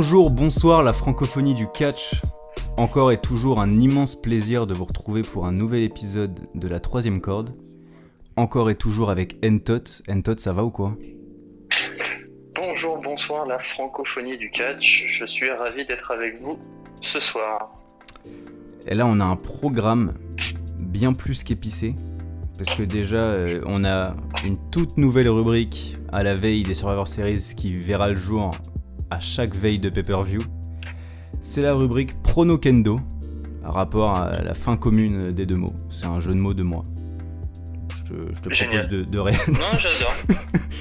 Bonjour, bonsoir la francophonie du catch. Encore et toujours un immense plaisir de vous retrouver pour un nouvel épisode de la troisième corde. Encore et toujours avec Entot. Entot, ça va ou quoi? Bonjour, bonsoir la francophonie du catch. Je suis ravi d'être avec vous ce soir. Et là, on a un programme bien plus qu'épicé. Parce que déjà, euh, on a une toute nouvelle rubrique à la veille des Survivor Series qui verra le jour à chaque veille de pay-per-view. C'est la rubrique Prono Kendo, rapport à la fin commune des deux mots. C'est un jeu de mots de moi. Je te, je te propose de, de ré- Non, j'adore.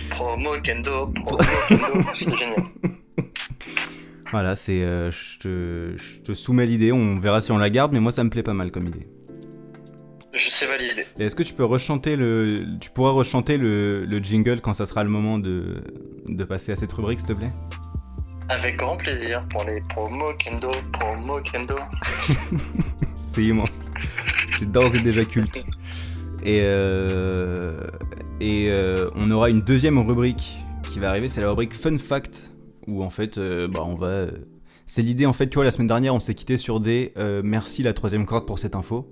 promo Kendo, promo Kendo, c'est génial. Voilà, c'est, euh, je, te, je te soumets l'idée, on verra si on la garde, mais moi ça me plaît pas mal comme idée. Je sais valider. Est-ce que tu peux rechanter le, tu pourras rechanter le, le jingle quand ça sera le moment de, de passer à cette rubrique, s'il te plaît? Avec grand plaisir pour les promo Kendo, promo Kendo. C'est immense. C'est d'ores et déjà culte. Et, euh, et euh, on aura une deuxième rubrique qui va arriver, c'est la rubrique Fun Fact, où en fait, euh, bah, on va... C'est l'idée, en fait, tu vois, la semaine dernière, on s'est quitté sur des merci la troisième corde pour cette info.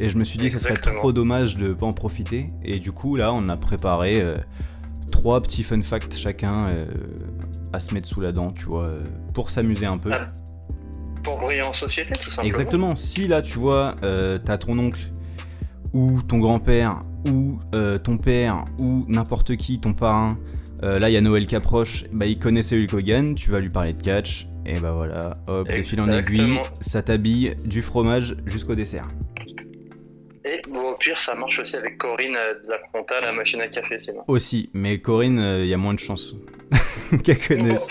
Et je me suis dit, ça serait trop dommage de pas en profiter. Et du coup, là, on a préparé trois petits fun facts chacun à se mettre sous la dent, tu vois, euh, pour s'amuser un peu. Ah, Pour briller en société, tout simplement. Exactement. Si là, tu vois, euh, t'as ton oncle ou ton grand-père ou euh, ton père ou n'importe qui, ton parrain, euh, là, il y a Noël qui approche, bah, il connaissait Hulk Hogan, tu vas lui parler de catch, et bah voilà, hop, de fil en aiguille, ça t'habille du fromage jusqu'au dessert. Et bon, au pire, ça marche aussi avec Corinne euh, de la la machine à café, c'est bon. Aussi, mais Corinne, il y a moins de chances qu'elle connaisse.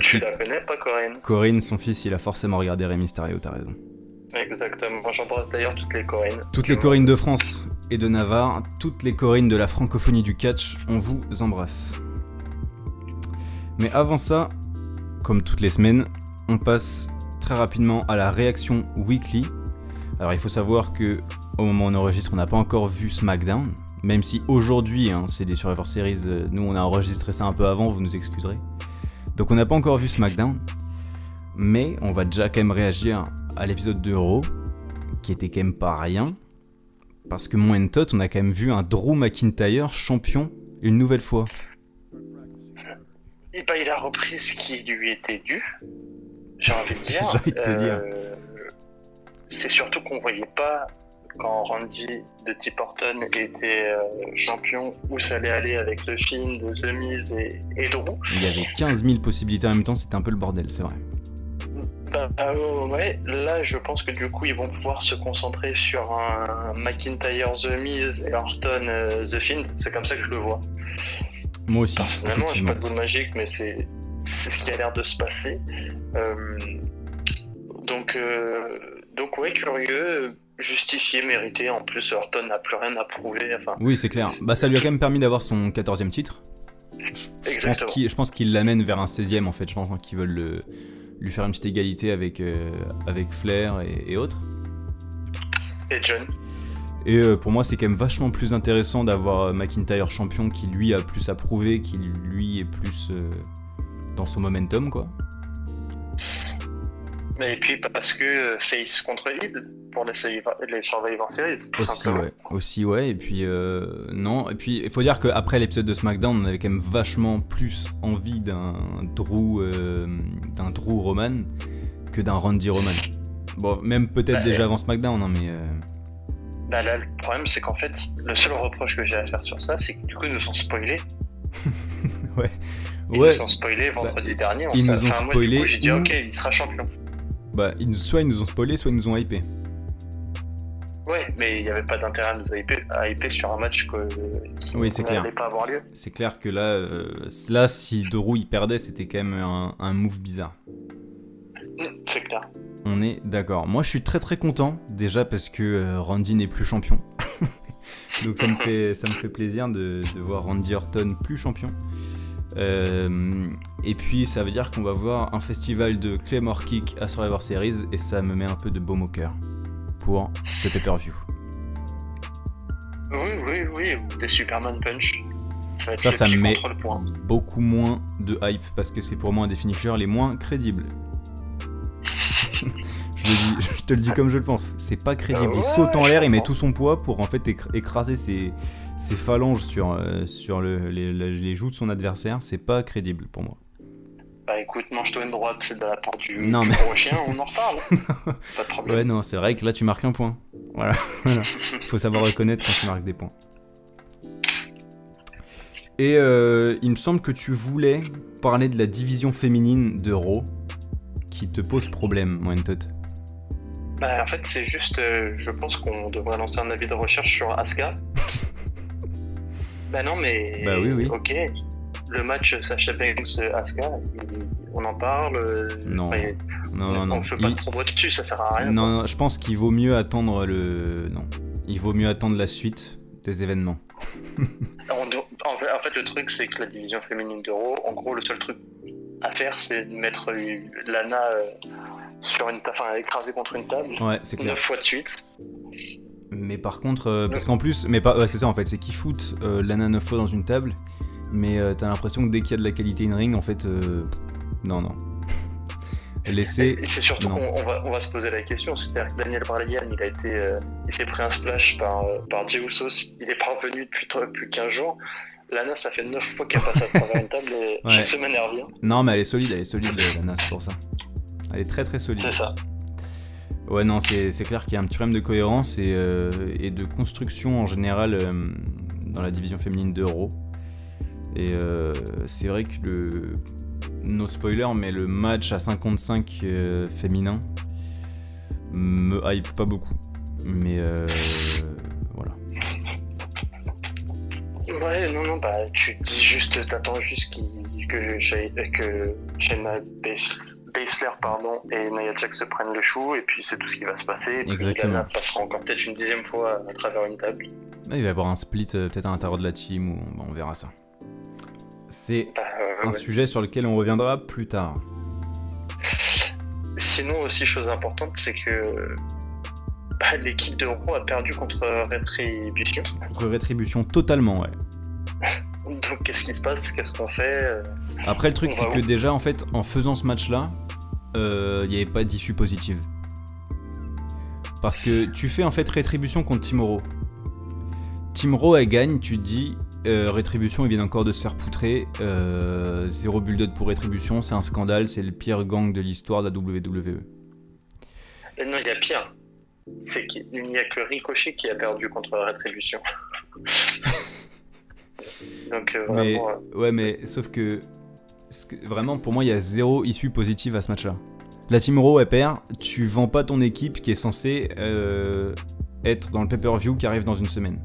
tu, la connais pas, Corinne Corinne, son fils, il a forcément regardé Rey Mysterio, t'as raison. Exactement. J'embrasse d'ailleurs toutes les Corinnes. Toutes les Corines de France et de Navarre, toutes les Corines de la francophonie du catch, on vous embrasse. Mais avant ça, comme toutes les semaines, on passe très rapidement à la réaction weekly. Alors il faut savoir que au moment où on enregistre, on n'a pas encore vu SmackDown, même si aujourd'hui, hein, c'est des Survivor Series, euh, nous on a enregistré ça un peu avant, vous nous excuserez. Donc on n'a pas encore vu SmackDown, mais on va déjà quand même réagir à l'épisode de Raw, qui était quand même pas rien. Parce que mon Entot, on a quand même vu un Drew McIntyre champion une nouvelle fois. Et bah, il a repris ce qui lui était dû, j'ai envie de dire. J'ai envie de te dire. C'est surtout qu'on voyait pas quand Randy de Tip Horton était euh, champion où ça allait aller avec le film de The Miz et, et Drew. Il y avait 15 000 possibilités en même temps, c'était un peu le bordel, c'est vrai. Bah, euh, ouais, là je pense que du coup ils vont pouvoir se concentrer sur un McIntyre The Miz et Horton euh, The Fiend. C'est comme ça que je le vois. Moi aussi, Personnellement, effectivement. pas de boule magique, mais c'est ce qui a l'air de se passer. Euh, donc, donc ouais, curieux, justifié, mérité. En plus, Horton n'a plus rien à prouver. Enfin, Oui, c'est clair. Bah, ça lui a quand même permis d'avoir son 14e titre. Je pense exactement. je pense qu'il l'amène vers un 16e en fait. Je pense qu'ils veulent le- lui faire une petite égalité avec, euh, avec Flair et, et autres. Et John. Et euh, pour moi, c'est quand même vachement plus intéressant d'avoir euh, McIntyre champion qui lui a plus à prouver, qui lui est plus euh, dans son momentum quoi. Et puis parce que face contre Hill pour les, les Survivor Series, Aussi ouais, aussi ouais, et puis euh, non, et puis il faut dire qu'après l'épisode de SmackDown, on avait quand même vachement plus envie d'un Drew, euh, d'un Drew Roman que d'un Randy Roman. Bon, même peut-être Bah, déjà avant SmackDown, hein, mais euh, Bah là, le problème, c'est qu'en fait, le seul reproche que j'ai à faire sur ça, c'est que du coup, ils nous ont spoilé. ouais, Ils ouais, nous ont spoilé vendredi dernier. On ils nous ont spoilé j'ai dit, ok, il sera champion. bah ils soit ils nous ont spoilé, soit ils nous ont hypé. Ouais, mais il n'y avait pas d'intérêt à nous hyper, à hyper sur un match que, qui Oui, n'allait pas avoir lieu. C'est clair que là, euh, là, si Drew il perdait, c'était quand même un, un move bizarre. Mm, C'est clair. On est d'accord. Moi, je suis très très content déjà parce que euh, Randy n'est plus champion. Donc ça me fait ça me fait plaisir de, de voir Randy Orton plus champion. Euh, et puis ça veut dire qu'on va voir un festival de Claymore Kick à Survivor Series et ça me met un peu de baume au cœur pour ce pay-per-view. Oui, oui, oui, ou des Superman Punch. Ça, va Ça, me met beaucoup moins de hype parce que c'est pour moi un des finishers les moins crédibles. je, le dis- je te le dis comme je le pense. C'est pas crédible. Il Ouais, saute en l'air, il met tout son poids pour en fait écr- écraser ses, ses phalanges sur, euh, sur le- les, les- les joues de son adversaire. C'est pas crédible pour moi. Bah écoute, mange-toi une droite, c'est de la part du, Non, du mais- chien, on en reparle. pas de problème. Ouais, non, c'est vrai que là tu marques un point. Voilà. voilà. Faut savoir reconnaître quand tu marques des points. Et euh, il me semble que tu voulais parler de la division féminine de Raw qui te pose problème, Moentot. Bah, en fait, c'est juste, euh, je pense qu'on devrait lancer un avis de recherche sur Asuka. bah non, mais. Bah oui, oui. Ok. Le match Sacha Banks-Asuka, on en parle. Non. enfin, Non, non. On fait pas Il- de promo dessus, ça sert à rien. Non, non, je pense qu'il vaut mieux attendre le. Non. Il vaut mieux attendre la suite des événements. en, fait, le truc, c'est que la division féminine d'Euro, en gros, le seul truc à faire, c'est de mettre Lana euh, sur une table, enfin, écrasée contre une table, Ouais, c'est clair. neuf fois de suite. Mais par contre, euh, parce qu'en plus, mais pas, ouais, c'est ça en fait, c'est qu'ils foutent euh, Lana 9 fois dans une table, mais euh, t'as l'impression que dès qu'il y a de la qualité in ring, en fait, euh, non, non. Laissez. Et c'est surtout qu'on on va, on va se poser la question, c'est-à-dire que Daniel Bryan, il a été, euh, il s'est pris un splash par, par Jey Usos, il est parvenu depuis, depuis 15 jours. Lana, ça fait 9 fois qu'elle passe à travers une table et Ouais. chaque semaine elle revient. Non, mais elle est solide, elle est solide, Lana, c'est pour ça. Elle est très très solide. C'est ça. Ouais, non, c'est c'est clair qu'il y a un petit problème de cohérence et, euh, et de construction en général euh, dans la division féminine d'Euro. Et euh, c'est vrai que le. No spoiler, mais le match à 55 euh, féminin me hype pas beaucoup. Mais euh, voilà. Ouais, non, non, bah tu dis juste, t'attends juste qu'il- que, que Shayna Bas- Baszler pardon, et Nia Jax se prennent le chou et puis c'est tout ce qui va se passer. Et puis Exactement. Passera encore peut-être une dixième fois à travers une table. Là, il va y avoir un split euh, peut-être à l'intérieur de la team ou bon, on verra ça. C'est Bah, euh, un ouais. sujet sur lequel on reviendra plus tard. Sinon, aussi, chose importante, c'est que bah, l'équipe de Raw a perdu contre Retribution. Contre rétribution totalement, ouais. Donc, qu'est-ce qui se passe? Qu'est-ce qu'on fait? Euh, Après, le truc, c'est que déjà, en fait, en faisant ce match-là, euh, il n'y avait pas d'issue positive. Parce que tu fais en fait rétribution contre. Team Raw, elle gagne, tu te dis, euh, rétribution, ils viennent encore de se faire poutrer. euh, zéro build-up pour rétribution, c'est un scandale, c'est le pire gang de l'histoire de la. WWE. et non, il y a pire. C'est qu'il n'y a que Ricochet qui a perdu contre Retribution. Donc, euh, Mais, vraiment, euh, ouais, mais sauf que, vraiment, pour moi, il y a zéro issue positive à ce match-là. La Team Raw, elle perd, tu vends pas ton équipe qui est censée euh, être dans le pay-per-view qui arrive dans une semaine.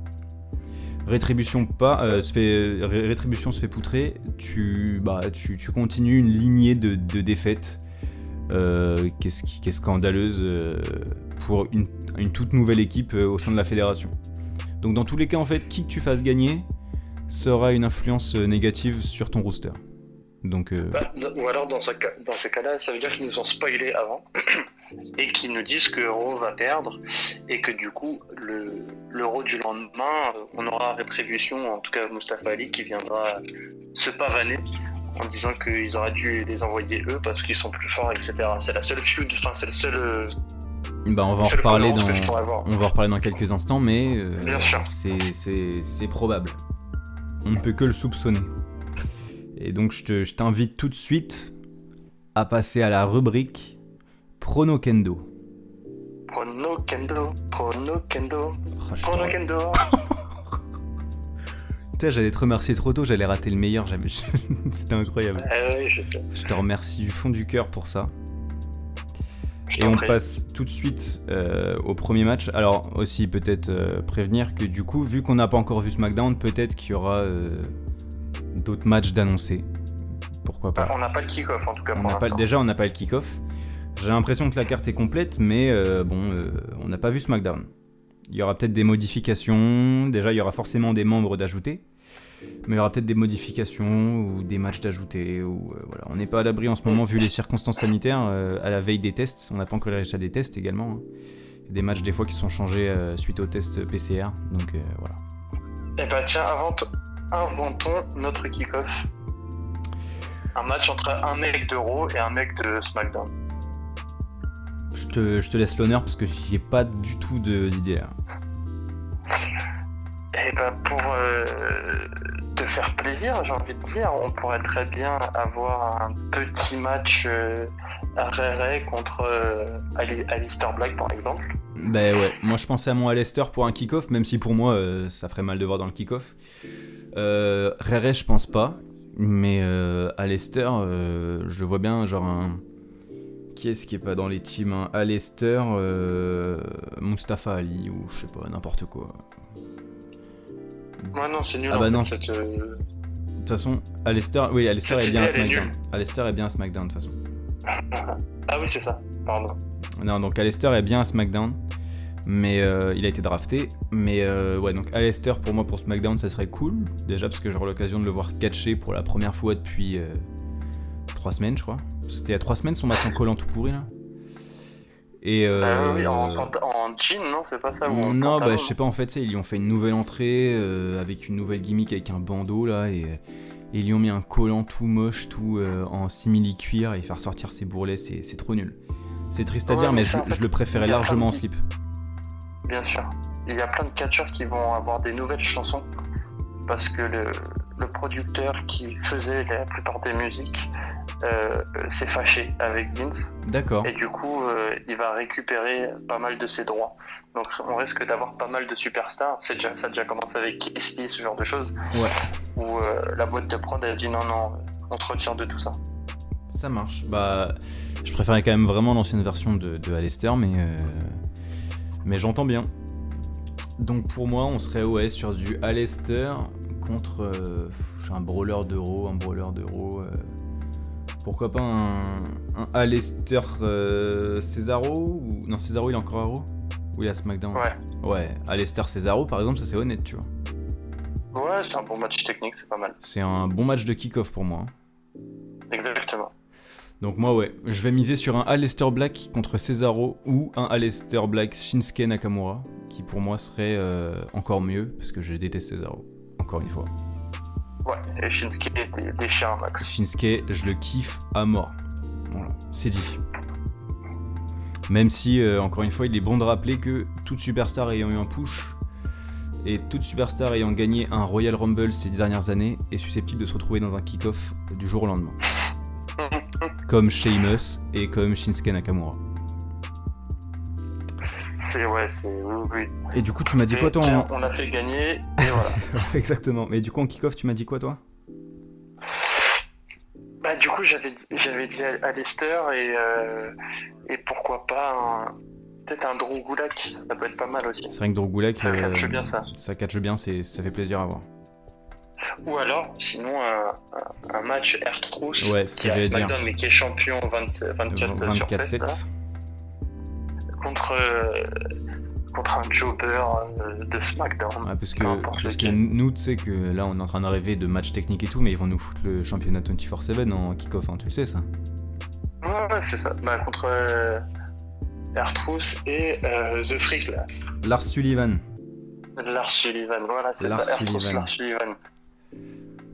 Rétribution pas, euh, se fait, Ré- Rétribution se fait poutrer, tu, bah, tu, tu continues une lignée de, défaites euh, qui, est, qui est scandaleuse euh, pour une, une toute nouvelle équipe au sein de la fédération. Donc dans tous les cas, en fait, qui que tu fasses gagner sera une influence négative sur ton rooster. Donc, euh, bah, ou alors, dans, ce cas- dans ces cas-là, ça veut dire qu'ils nous ont spoilé avant et qu'ils nous disent que Raw va perdre et que du coup, le, le Raw du lendemain, euh, on aura Rétribution, en tout cas Mustafa Ali, qui viendra se pavaner en disant qu'ils auraient dû les envoyer eux parce qu'ils sont plus forts, etc. C'est la seule feud, enfin, c'est le seul. euh, bah, on va en reparler dans, on va reparler quelques instants, mais euh, c'est probable. On ne peut que le soupçonner. Et donc, je te- je t'invite tout de suite à passer à la rubrique Prono Kendo. Prono Kendo, Prono Kendo, Oh, Prono Kendo. Putain, j'allais te remercier trop tôt, j'allais rater le meilleur, c'était incroyable. Oui, je sais. Je te remercie du fond du cœur pour ça. Et on passe tout de suite euh, au premier match. Alors aussi peut-être euh, prévenir que du coup, vu qu'on n'a pas encore vu SmackDown, peut-être qu'il y aura euh, d'autres matchs d'annoncer. Pourquoi pas On n'a pas le kick-off en tout cas On pour pas. Déjà, on n'a pas le kick-off. J'ai l'impression que la carte est complète, mais euh, bon, euh, on n'a pas vu SmackDown. Il y aura peut-être des modifications. Déjà, il y aura forcément des membres d'ajouter. Mais il y aura peut-être des modifications ou des matchs d'ajouter. Ou, euh, voilà. On n'est pas à l'abri en ce moment vu les circonstances sanitaires. à la veille des tests, on n'a pas encore les résultats des tests également. hein. Des matchs des fois qui sont changés suite aux tests PCR. Donc voilà. Eh bah tiens, avant, inventons notre kick-off. Un match entre un mec de Raw et un mec de SmackDown. Je te, je te laisse l'honneur parce que j'y ai pas du tout de- d'idée. Et ben pour euh, te faire plaisir, j'ai envie de dire, on pourrait très bien avoir un petit match euh, contre euh, Ali- Alistair Black par exemple. Ben ouais, moi je pensais à mon Alester pour un kick-off, même si pour moi euh, ça ferait mal de voir dans le kick-off. Euh, Rere, je pense pas, mais euh, Alester, euh, je vois bien genre un. Qui est-ce qui est pas dans les teams hein? Alester, euh, Mustafa Ali ou je sais pas, n'importe quoi. Ouais non c'est nul Ah en bah fait, non, cette, euh, De toute façon, Alester, oui, Alester est bien à SmackDown. Alester est bien à SmackDown de toute façon. Ah oui c'est ça, pardon. Non, donc Alester est bien à SmackDown, mais euh, il a été drafté. Mais euh, ouais, donc Alester pour moi pour SmackDown ça serait cool, déjà parce que j'aurai l'occasion de le voir catcher pour la première fois depuis 3 semaines, je crois. C'était il y a 3 semaines son match en collant tout pourri là. Et euh, Ah oui, en, en jean non c'est pas ça ou non, bah je sais pas, en fait, ils lui ont fait une nouvelle entrée euh, avec une nouvelle gimmick avec un bandeau là et, et ils lui ont mis un collant tout moche, tout euh, en simili cuir et faire sortir ses bourrelets, c'est trop nul. C'est triste à Ouais, dire, mais, mais je, le préférais largement en slip. Bien sûr. Il y a plein de catcheurs qui vont avoir des nouvelles chansons parce que le, le producteur qui faisait la plupart des musiques euh, s'est fâché avec Vince D'accord. et du coup euh, il va récupérer pas mal de ses droits. Donc on risque d'avoir pas mal de superstars. C'est déjà, ça a déjà commencé avec Kiss ce genre de choses. Ouais. Où euh, la boîte de prod a dit non, non, on se retire de tout ça. Ça marche. Bah, je préférais quand même vraiment l'ancienne version de, de Alester, mais, mais j'entends bien. Donc pour moi, on serait ouais, sur du Alester contre euh, un brawler d'euro, un brawler d'euro. euh, pourquoi pas un, un Alester euh, Cesaro ou... Non, Cesaro il est encore à Raw Ou il est à SmackDown? Ouais. Ouais, Alester Cesaro par exemple, ça c'est honnête, tu vois. Ouais, c'est un bon match technique, c'est pas mal. C'est un bon match de kick-off pour moi. hein. Exactement. Donc moi ouais, je vais miser sur un Aleister Black contre Cesaro ou un Aleister Black Shinsuke Nakamura, qui pour moi serait euh, encore mieux, parce que je déteste Cesaro, encore une fois. Ouais, et Shinsuke dé- déchire un max. Shinsuke, je le kiffe à mort. Voilà, c'est dit. Même si, euh, encore une fois, il est bon de rappeler que toute superstar ayant eu un push et toute superstar ayant gagné un Royal Rumble ces dernières années est susceptible de se retrouver dans un kick-off du jour au lendemain. Comme Sheamus et comme Shinsuke Nakamura. C'est ouais, c'est oui, oui. Et du coup, tu m'as dit quoi toi tiens, en... On l'a fait gagner et voilà. Exactement. Mais du coup, en kick-off, tu m'as dit quoi toi? Bah du coup j'avais j'avais dit Lester et euh, et pourquoi pas un peut-être un Drew Gulak, ça peut être pas mal aussi. C'est vrai que Drogulak, Ça euh, catche bien ça. ça catche bien, c'est- ça fait plaisir à voir. Ou alors sinon un, match Air Truth Ouais, qui est à j'allais dire. SmackDown mais qui est champion 27 24, sur 7 là, 24-7. contre euh, contre un jobber euh, de SmackDown. Ouais, parce que, parce que nous, tu sais que là, on est en train de rêver de matchs techniques et tout, mais ils vont nous foutre le championnat 24-7 en kick-off, hein, tu le sais ça. Ouais, ouais, c'est ça. Bah, contre euh, et euh, The Freak là. Lars Sullivan. Lars Sullivan, voilà, c'est ça. Sullivan. Lars Sullivan.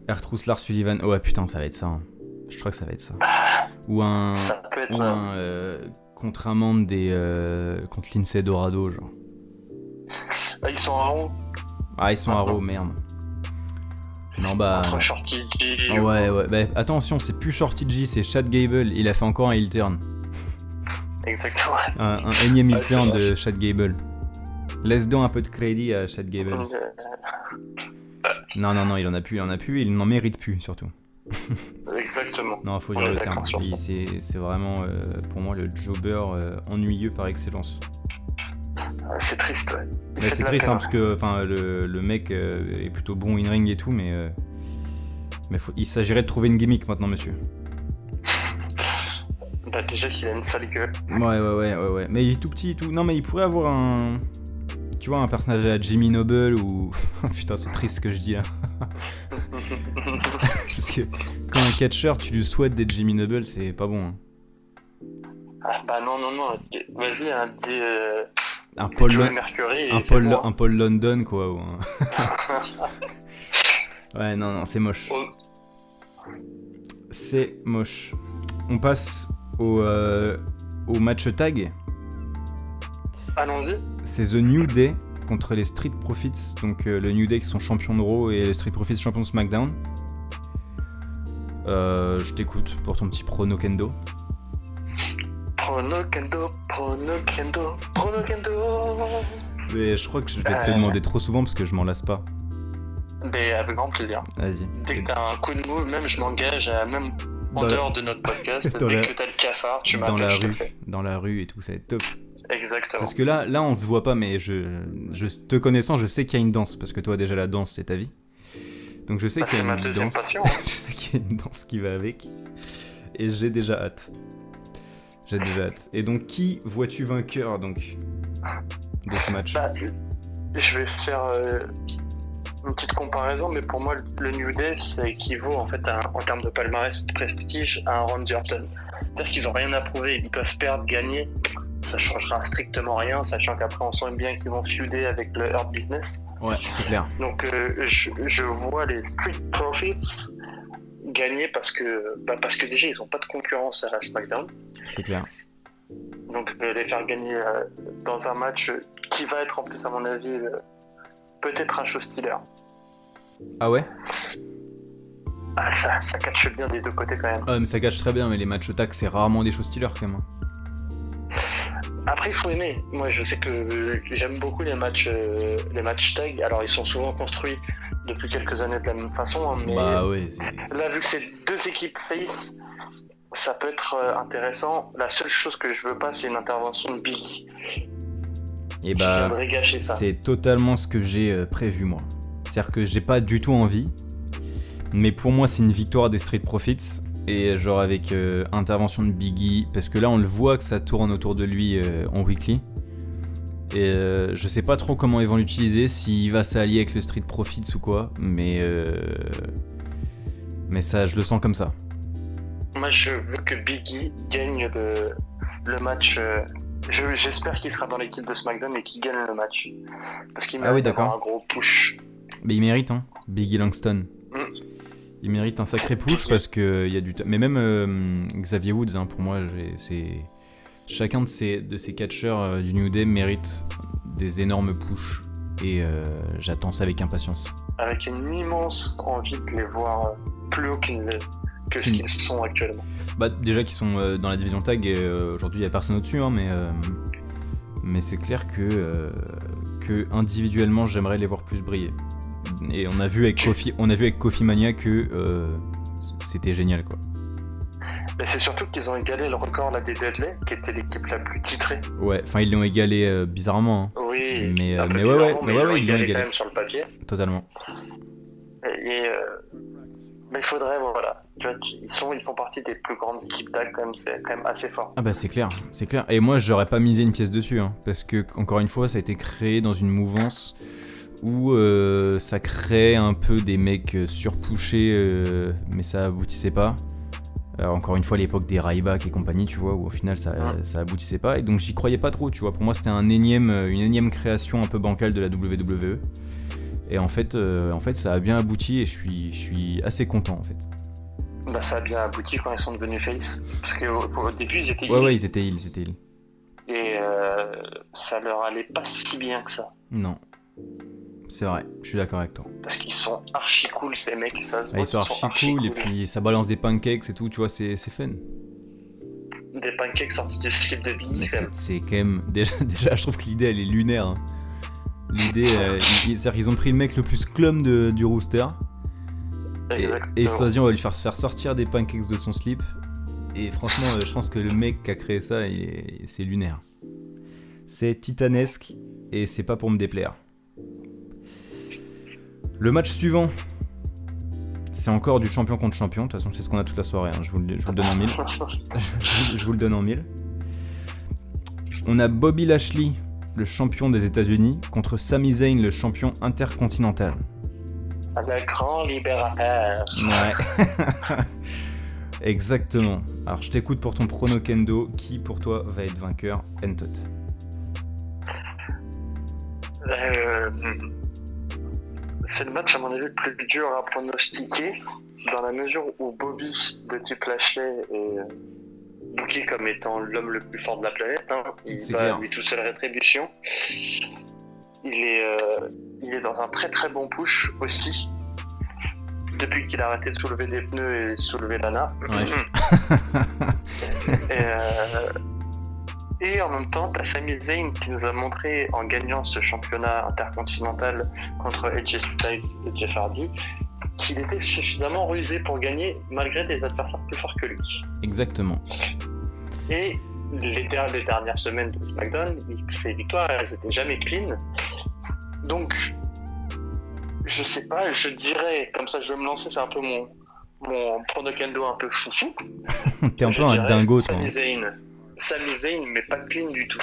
Ertrus Lars Sullivan. Oh, ouais, putain, ça va être ça. hein. Je crois que ça va être ça. Ou un. Ça peut être Ou ça. un. euh, contre un membre des. euh, contre Lindsay Dorado, genre. Ah, ils sont en haut Ah, ils sont à Raw, merde. Non, bah. entre Shorty G. Ouais, ouais, bah attention, c'est plus Shorty G, c'est Chad Gable. Il a fait encore un heel turn. Exactement. Un, un énième heel Ouais, c'est turn de Chad Gable. Laisse donc un peu de crédit à Chad Gable. Non, non, non, il en a plus, il en a plus, et il n'en mérite plus surtout. Exactement. Non, faut dire le terme. C'est vraiment, euh, pour moi, le jobber euh, ennuyeux par excellence. Euh, C'est triste, ouais. C'est triste, hein, parce que enfin, le, le mec euh, est plutôt bon in-ring et tout, mais, euh, mais faut- il s'agirait de trouver une gimmick maintenant, monsieur. Bah, déjà qu'il a une sale gueule. Ouais, ouais, ouais, ouais, ouais. Mais il est tout petit et tout. Non, mais il pourrait avoir un. Tu vois, un personnage à Jimmy Noble ou. Putain, c'est triste ce que je dis là. Parce que quand un catcheur, tu lui souhaites d'être Jimmy Noble, c'est pas bon. hein. ah, bah non, non, non. Vas-y, un des. Euh, Un Paul, Mercury. un Paul, bon. un Paul London, quoi. Ou un... Ouais, non, non, c'est moche. Oh. C'est moche. On passe au, euh, au match tag. Allons-y. C'est The New Day contre les Street Profits. Donc euh, le New Day qui sont champions de Raw et les Street Profits champions de SmackDown. Euh, je t'écoute pour ton petit prono kendo. Prono Kendo, Prono Kendo, Prono Kendo. Mais je crois que je vais te le Euh. demander trop souvent parce que je m'en lasse pas. Mais avec grand plaisir. Vas-y. Dès que t'as un coup de mou, même je m'engage à même en Dans la- dehors de notre podcast, Dans dès la- que t'as le cafard, tu dans la m'appelles, te le rue, fais. dans la rue et tout, ça va être top. Exactement. Parce que là, là, on se voit pas, mais je, je te connaissant, je sais qu'il y a une danse parce que toi déjà la danse c'est ta vie. Donc je sais Bah, qu'il y a ma une danse. passion. je sais qu'il y a une danse qui va avec. Et j'ai déjà hâte. J'ai déjà hâte. Et donc qui vois-tu vainqueur donc de ce match? Bah, je vais faire euh, une petite comparaison, mais pour moi, le New Day, ça équivaut en fait à- en termes de palmarès de prestige à un Randy Orton. C'est-à-dire qu'ils n'ont rien à prouver, ils peuvent perdre, gagner, ça changera strictement rien, sachant qu'après on sent bien qu'ils vont feuder avec le Hurt Business. Ouais, c'est clair. Donc euh, je, je vois les Street Profits gagner parce que, bah, parce que déjà ils n'ont pas de concurrence à la SmackDown. C'est clair. Donc euh, les faire gagner euh, dans un match qui va être en plus à mon avis peut-être un show stealer. Ah ouais? Ah ça, ça catche bien des deux côtés quand même. Ah mais ça gâche très bien, mais les matchs tag c'est rarement des choses stealers quand même. Après il faut aimer. Moi je sais que j'aime beaucoup les matchs euh, les matchs tag. Alors ils sont souvent construits depuis quelques années de la même façon, hein, mais Bah ouais, là vu que c'est deux équipes face, ça peut être euh, intéressant. La seule chose que je veux pas c'est une intervention de Biggie Et qui bah... gâcher ça. C'est totalement ce que j'ai euh, prévu moi. C'est-à-dire que j'ai pas du tout envie, mais pour moi c'est une victoire des Street Profits et genre avec euh, intervention de Biggie parce que là on le voit que ça tourne autour de lui euh, en weekly. Et euh, je sais pas trop comment ils vont l'utiliser, s'il va s'allier avec le Street Profits ou quoi, mais euh, mais ça je le sens comme ça. Moi, je veux que Biggie gagne le, le match. je- J'espère qu'il sera dans l'équipe de SmackDown et qu'il gagne le match. Parce qu'il Ah oui, mérite d'accord. un gros push. Mais il mérite, hein, Biggie Langston. Mm. Il mérite un sacré push parce que il y a du. ta- Mais même euh, Xavier Woods, hein, pour moi, c'est chacun de ces de ces catcheurs euh, du New Day mérite des énormes push et euh, j'attends ça avec impatience. Avec une immense envie de les voir plus haut qu'ils ne- que ce qu'ils sont actuellement. Bah déjà qu'ils sont dans la division tag et aujourd'hui il y a personne au-dessus, hein, mais euh, mais c'est clair que que individuellement j'aimerais les voir plus briller. Et on a vu avec Kofi, on a vu avec Kofi Mania que euh, c'était génial quoi. Mais c'est surtout qu'ils ont égalé le record là, des Deadly, qui était l'équipe la plus titrée. Ouais, enfin ils l'ont égalé euh, bizarrement, hein, Oui, Mais, un peu mais ouais, ouais, mais ils ouais, l'ont ouais, ils l'ont égalé égalé. quand même sur le papier. totalement. Et, euh, mais il faudrait, voilà. Tu vois, ils, sont, ils font partie des plus grandes équipes tag, quand même, c'est quand même assez fort. Ah bah c'est clair, c'est clair. Et moi j'aurais pas misé une pièce dessus, hein, parce que encore une fois ça a été créé dans une mouvance où euh, ça crée un peu des mecs euh, surpushés, euh, mais ça aboutissait pas. Alors, encore une fois l'époque des Ryback et compagnie, tu vois, où au final ça, ça aboutissait pas, et donc j'y croyais pas trop, tu vois. Pour moi c'était un énième, une énième création un peu bancale de la WWE. Et en fait, euh, en fait ça a bien abouti et je suis, je suis assez content en fait. Bah, ça a bien abouti quand ils sont devenus face. Parce qu'au au début, ils étaient Ouais ouais ils étaient ils étaient heels. Et ça leur allait pas si bien que ça. Non. C'est vrai, je suis d'accord avec toi. Parce qu'ils sont archi cool, ces mecs. Ça, se Ah, voit ils sont archi cool et puis ça balance des pancakes et tout, tu vois, c'est c'est fun. Des pancakes sortis du slip de Biggie. c'est quand même. Déjà, déjà, je trouve que l'idée elle est lunaire. hein. L'idée, euh, ils, ils- c'est-à-dire qu'ils ont pris le mec le plus clum de- du rooster et, Exactement. et ils sont dit on va lui faire, faire sortir des pancakes de son slip. Et franchement, euh, je pense que le mec qui a créé ça, c'est lunaire. C'est titanesque et c'est pas pour me déplaire. Le match suivant, c'est encore du champion contre champion. De toute façon, c'est ce qu'on a toute la soirée. hein. Je, vous le, je vous le donne en mille. je, je vous le donne en mille. On a Bobby Lashley, le champion des États-Unis, contre Sami Zayn, le champion intercontinental. Le grand libérateur. Ouais. Exactement. Alors je t'écoute pour ton prono kendo. Qui pour toi va être vainqueur? Entot Euh, c'est le match, à mon avis, le plus dur à pronostiquer, dans la mesure où Bobby de type Lashley est booké comme étant l'homme le plus fort de la planète. Hein. Il va clair. lui tout seul rétribution. Il est, euh, il est dans un très très bon push aussi. Depuis qu'il a arrêté de soulever des pneus et soulever. Ouais, je- et, euh, et en même temps, t'as Sami Zayn qui nous a montré en gagnant ce championnat intercontinental contre AJ Styles et Jeff Hardy qu'il était suffisamment rusé pour gagner malgré des adversaires plus forts que lui. Exactement. Et les, der- les dernières semaines de SmackDown, ses victoires, elles étaient jamais clean. Donc, je sais pas, je dirais, comme ça je vais me lancer, c'est un peu mon, mon un peu foufou. T'es un peu un dingo, toi. Sami Zayn. Sami Zayn, mais pas clean du tout.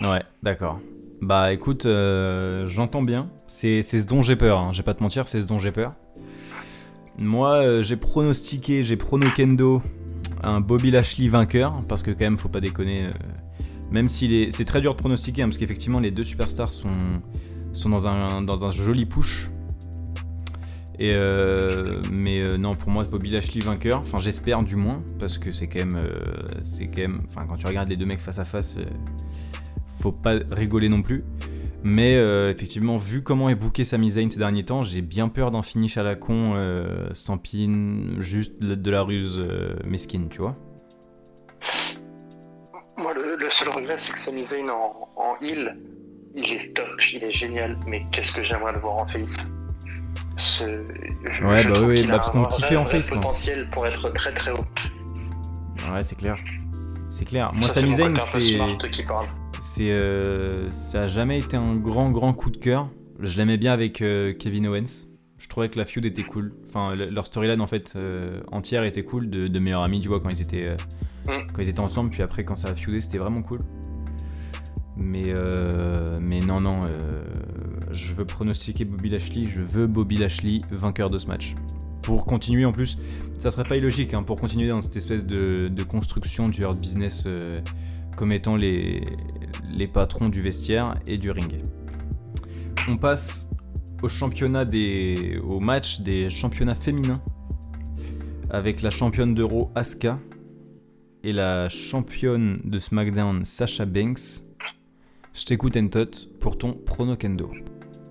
Ouais, d'accord. Bah écoute, euh, j'entends bien. C'est ce dont j'ai peur. hein. Je vais pas te mentir, c'est ce dont j'ai peur. Moi, euh, j'ai pronostiqué, j'ai pronokendo un Bobby Lashley vainqueur, parce que quand même, faut pas déconner. euh, même si c'est très dur de pronostiquer, hein, parce qu'effectivement, les deux superstars sont, sont dans, un, dans un joli push. Et euh, mais euh, non, pour moi, Bobby Lashley vainqueur. Enfin, j'espère du moins, parce que c'est quand même, euh, c'est quand même. Enfin, quand tu regardes les deux mecs face à face, euh, faut pas rigoler non plus. Mais effectivement, vu comment est booké Sami Zayn ces derniers temps, j'ai bien peur d'un finish à la con, sans pin, juste de la ruse mesquine, tu vois. Moi, le, le seul regret, c'est que Sami Zayn en, en heal, il est top, il est génial, mais qu'est-ce que j'aimerais le voir en face? Ce- je- Ouais, je bah oui, bah parce qu'on kiffait en face, quoi. potentiel pour être très très haut. Ouais, c'est clair. C'est clair. Moi, Ça, Sami Zayn, c'est. C'est, euh, ça a jamais été un grand grand coup de cœur. Je l'aimais bien avec euh, Kevin Owens. Je trouvais que la feud était cool. Enfin, le- leur storyline en fait euh, entière était cool, de, de meilleurs amis, tu vois, quand ils étaient Mm. quand ils étaient ensemble. Puis après, quand ça a feudé, c'était vraiment cool. Mais euh, mais non non, euh, je veux pronostiquer Bobby Lashley. Je veux Bobby Lashley vainqueur de ce match. Pour continuer en plus, ça serait pas illogique hein, pour continuer dans cette espèce de, construction du hard business euh, comme étant les, les patrons du vestiaire et du ring. On passe au championnat des, au match des championnats féminins avec la championne d'Euro Asuka et la championne de SmackDown Sasha Banks. Je t'écoute Entot pour ton prono kendo.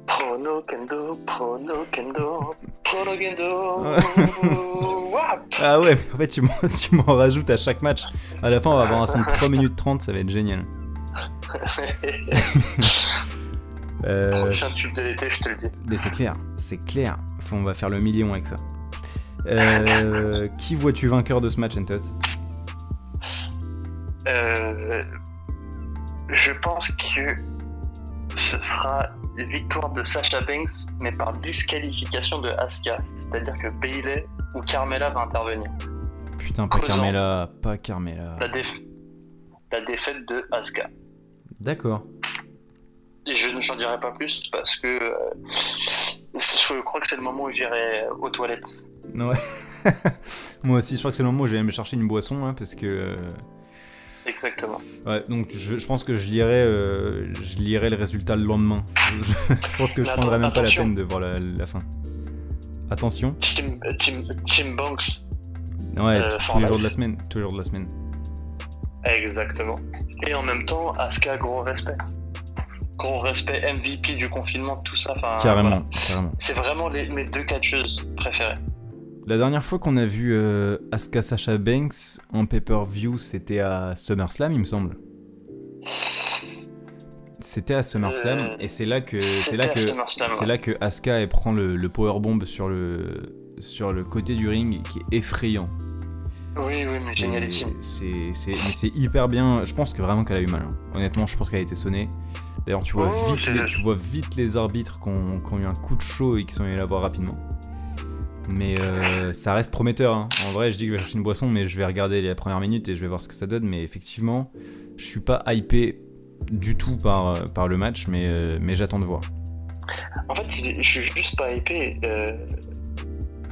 Prono Kendo, Prono Kendo, Prono Kendo. Ah ouais, mais en fait tu m'en, tu m'en rajoutes à chaque match. À la fin on va avoir un son de 3 minutes 30, ça va être génial. Euh, Prochain tube de l'été, je te le dis. Mais c'est clair, c'est clair. Faut- on va faire le million avec ça. Euh, qui vois-tu vainqueur de ce match, Entot? Euh, je pense que ce sera victoire de Sasha Banks, mais par disqualification de Asuka. C'est-à-dire que Bailey ou Carmella va intervenir. Putain, pas. Carmela, pas Carmela. La, déf- la défaite de Asuka. D'accord. Je ne j'en dirai pas plus parce que euh, je crois que c'est le moment où j'irai aux toilettes. Ouais. Moi aussi, je crois que c'est le moment où j'allais me chercher une boisson, hein, parce que. euh, Exactement. Ouais, donc je, je pense que je lirai, euh, je lirai le résultat le lendemain. Je, je pense que je prendrai même pas la peine de voir la, la fin. Attention. Tim, Tim, Tim Banks. Ouais, Euh, tous- les jours de la semaine. Tous les jours de la semaine. Exactement. Et en même temps, Asuka, gros respect. Gros respect, MVP du confinement, tout ça. Carrément, voilà. carrément. C'est vraiment les, mes deux catcheuses préférées. La dernière fois qu'on a vu euh, Asuka Sasha Banks en pay-per-view, c'était à SummerSlam, il me semble. C'était à SummerSlam Euh, et c'est là que c'est là C'était à que SummerSlam, c'est ouais. là que Asuka elle prend le, le powerbomb sur le sur le côté du ring qui est effrayant. Oui, oui, mais C'est- génialissime. Hyper bien. Je pense que vraiment qu'elle a eu mal. hein. Honnêtement, je pense qu'elle a été sonnée. D'ailleurs, tu vois Oh, vite les, tu vois vite les arbitres qui ont, qui ont eu un coup de chaud et qui sont allés la voir rapidement. Mais euh, ça reste prometteur. hein. En vrai, je dis que je vais chercher une boisson, mais je vais regarder les premières minutes et je vais voir ce que ça donne. Mais effectivement, je suis pas hypé du tout par, euh, par le match, mais, euh, mais j'attends de voir. En fait, je suis juste pas euh,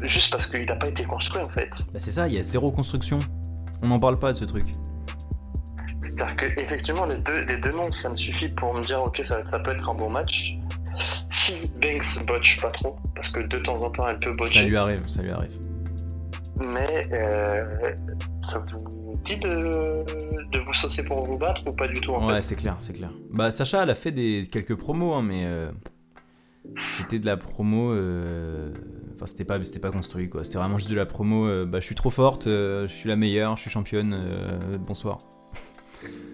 juste parce qu'il n'a pas été construit, en fait. Bah, c'est ça, il y a zéro construction. On n'en parle pas de ce truc. C'est-à-dire que, effectivement, les deux, les deux noms, ça me suffit pour me dire, ok, ça, ça peut être un bon match. Si Banks botche pas trop, parce que de temps en temps elle peut botcher. Ça lui arrive, ça lui arrive. Mais euh, ça vous dit de, de vous saucer pour vous battre ou pas du tout en Ouais, c'est clair, c'est clair. Bah, Sacha, elle a fait des, quelques promos, hein, mais euh, c'était de la promo. euh, Enfin, c'était pas, c'était pas construit, quoi. C'était vraiment juste de la promo. euh, bah, je suis trop forte, euh, je suis la meilleure, je suis championne, euh, bonsoir.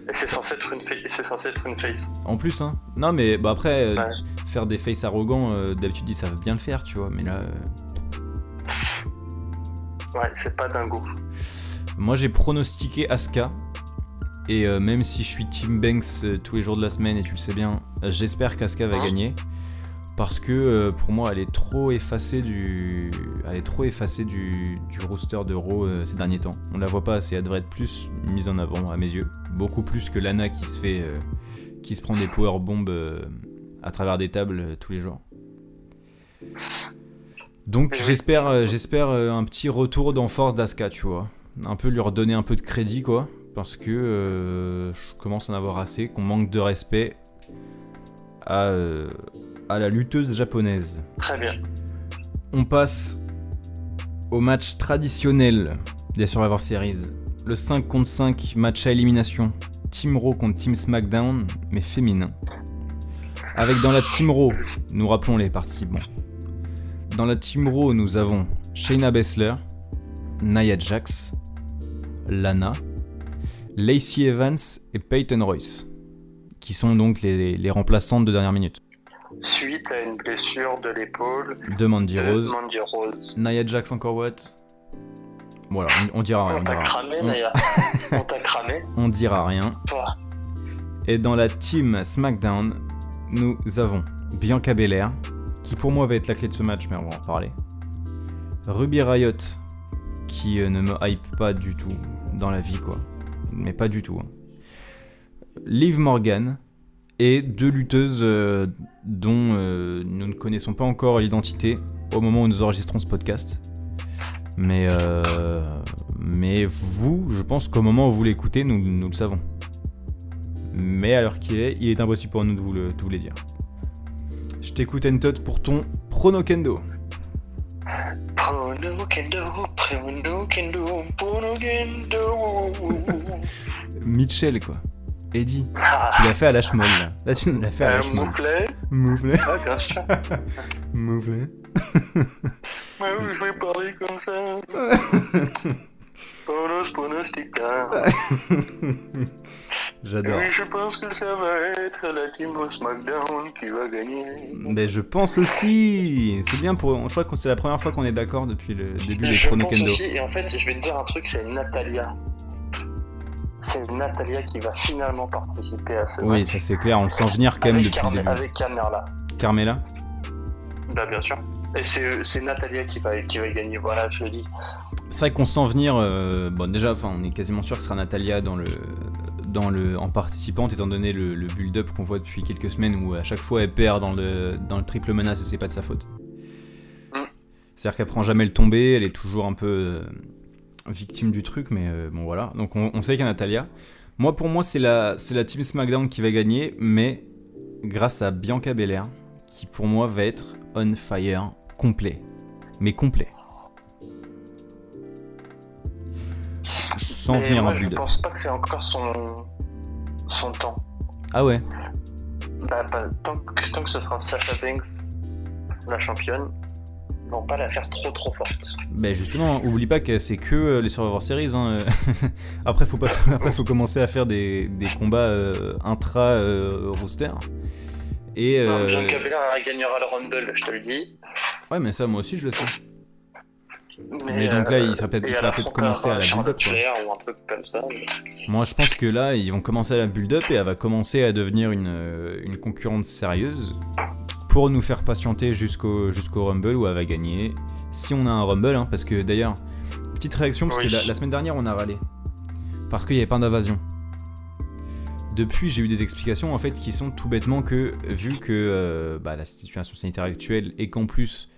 Et c'est censé être une c'est censé être une face. En plus, hein. Non, mais bah, après, euh, faire des faces arrogants, euh, d'habitude, ils savent bien le faire, tu vois. Mais là, euh, Ouais, c'est pas dingo. moi, j'ai pronostiqué Asuka. Et même si je suis Team Banks tous les jours de la semaine, et tu le sais bien, j'espère qu'Asuka va Hein gagner. Parce que euh, pour moi, elle est trop effacée du, elle est trop effacée du, du roster de Raw euh, ces derniers temps. On la voit pas assez, elle devrait être plus mise en avant à mes yeux. Beaucoup plus que Lana qui se fait, euh, qui se prend des power bombs euh, à travers des tables tous les jours. Donc j'espère, j'espère un petit retour dans force d'Asuka, tu vois. Un peu lui redonner un peu de crédit, quoi. Parce que euh, je commence à en avoir assez, qu'on manque de respect à, euh, à la lutteuse japonaise. Très bien. On passe au match traditionnel des Survivor Series. Le 5 contre 5 match à élimination. Team Raw contre Team SmackDown, mais féminin. Avec dans la Team Raw, nous rappelons les participants. Dans la Team Raw, nous avons Shayna Baszler, Nia Jax, Lana, Lacey Evans et Peyton Royce, qui sont donc les, les remplaçantes de dernière minute. Suite à une blessure de l'épaule De Mandy de Rose. Mandy Rose. Nia Jax encore what? Voilà, on, on dira rien. On On t'a cramé, on- Naya. On t'a cramé. on dira rien. Toi. Et dans la team SmackDown, nous avons Bianca Belair, qui pour moi va être la clé de ce match, mais on va en parler. Ruby Riot, qui euh, ne me hype pas du tout dans la vie, quoi. Mais pas du tout. hein. Liv Morgan, et deux lutteuses euh, dont euh, nous ne connaissons pas encore l'identité au moment où nous enregistrons ce podcast. Mais, euh, mais vous, je pense qu'au moment où vous l'écoutez, nous, nous le savons. Mais à l'heure qu'il est, il est impossible pour nous de vous, le, de vous les dire. Je t'écoute Entot pour ton prono kendo. Prono kendo, prono kendo, prono kendo. Mitchell quoi. Eddie, Ah, tu l'as fait à la là. Là tu nous l'as fait à la un schmoll. mouflet. Mouflet. Ah, bien sûr. Mouflet. Mais oui, je vais parler comme ça. Pronos, pronostica. J'adore. Oui, je pense que ça va être la team au SmackDown qui va gagner. Mais je pense aussi. C'est bien pour. Je crois que c'est la première fois qu'on est d'accord depuis le début des Je prono pense kendo. aussi, et en fait, je vais te dire un truc, c'est Natalia. C'est Natalia qui va finalement participer à ce Oui, match. ça c'est clair, on le sent venir quand même avec, depuis Carme- le début. avec Carmela. Carmela Bah, bien sûr. Et c'est Natalia qui va, qui va gagner, voilà, je le dis. C'est vrai qu'on sent venir. euh, bon, déjà, enfin, on est quasiment sûr que ce sera Natalia dans le, dans le, en participante, étant donné le, le build-up qu'on voit depuis quelques semaines où à chaque fois elle perd dans le, dans le triple menace et c'est pas de sa faute. Mm. C'est-à-dire qu'elle prend jamais le tombé, elle est toujours un peu euh, victime du truc, mais euh, bon voilà. Donc on, on sait qu'il y a Natalia. Moi, pour moi, c'est la, c'est la Team SmackDown qui va gagner, mais grâce à Bianca Belair, qui pour moi va être on fire complet. Mais complet. Sans Mais venir moi, en je pense pas que c'est encore son, son temps. Ah ouais Bah, pas- tant, que, tant que ce sera Sasha Banks, la championne, vont pas la faire trop trop forte. Ben justement, oublie pas que c'est que euh, les Survivor Series. hein. après, faut pas, après, faut commencer à faire des, des combats euh, intra euh, roster. Et euh, Bianca Belair gagnera le Rumble, je te le dis. ouais, mais ça, moi aussi, je le sais. Mais donc là, il serait peut-être- faudrait peut-être affrontera commencer à la build-up, mais- Moi, je pense que là, ils vont commencer à la build-up et elle va commencer à devenir une, euh, une concurrente sérieuse pour nous faire patienter jusqu'au jusqu'au Rumble où elle va gagner. Si on a un Rumble, hein, parce que d'ailleurs, petite réaction, parce Oui. que la, la semaine dernière, on a râlé. Parce qu'il n'y avait pas d'invasion. Depuis, j'ai eu des explications en fait qui sont tout bêtement que, vu que euh, bah, la situation sanitaire actuelle et qu'en plus,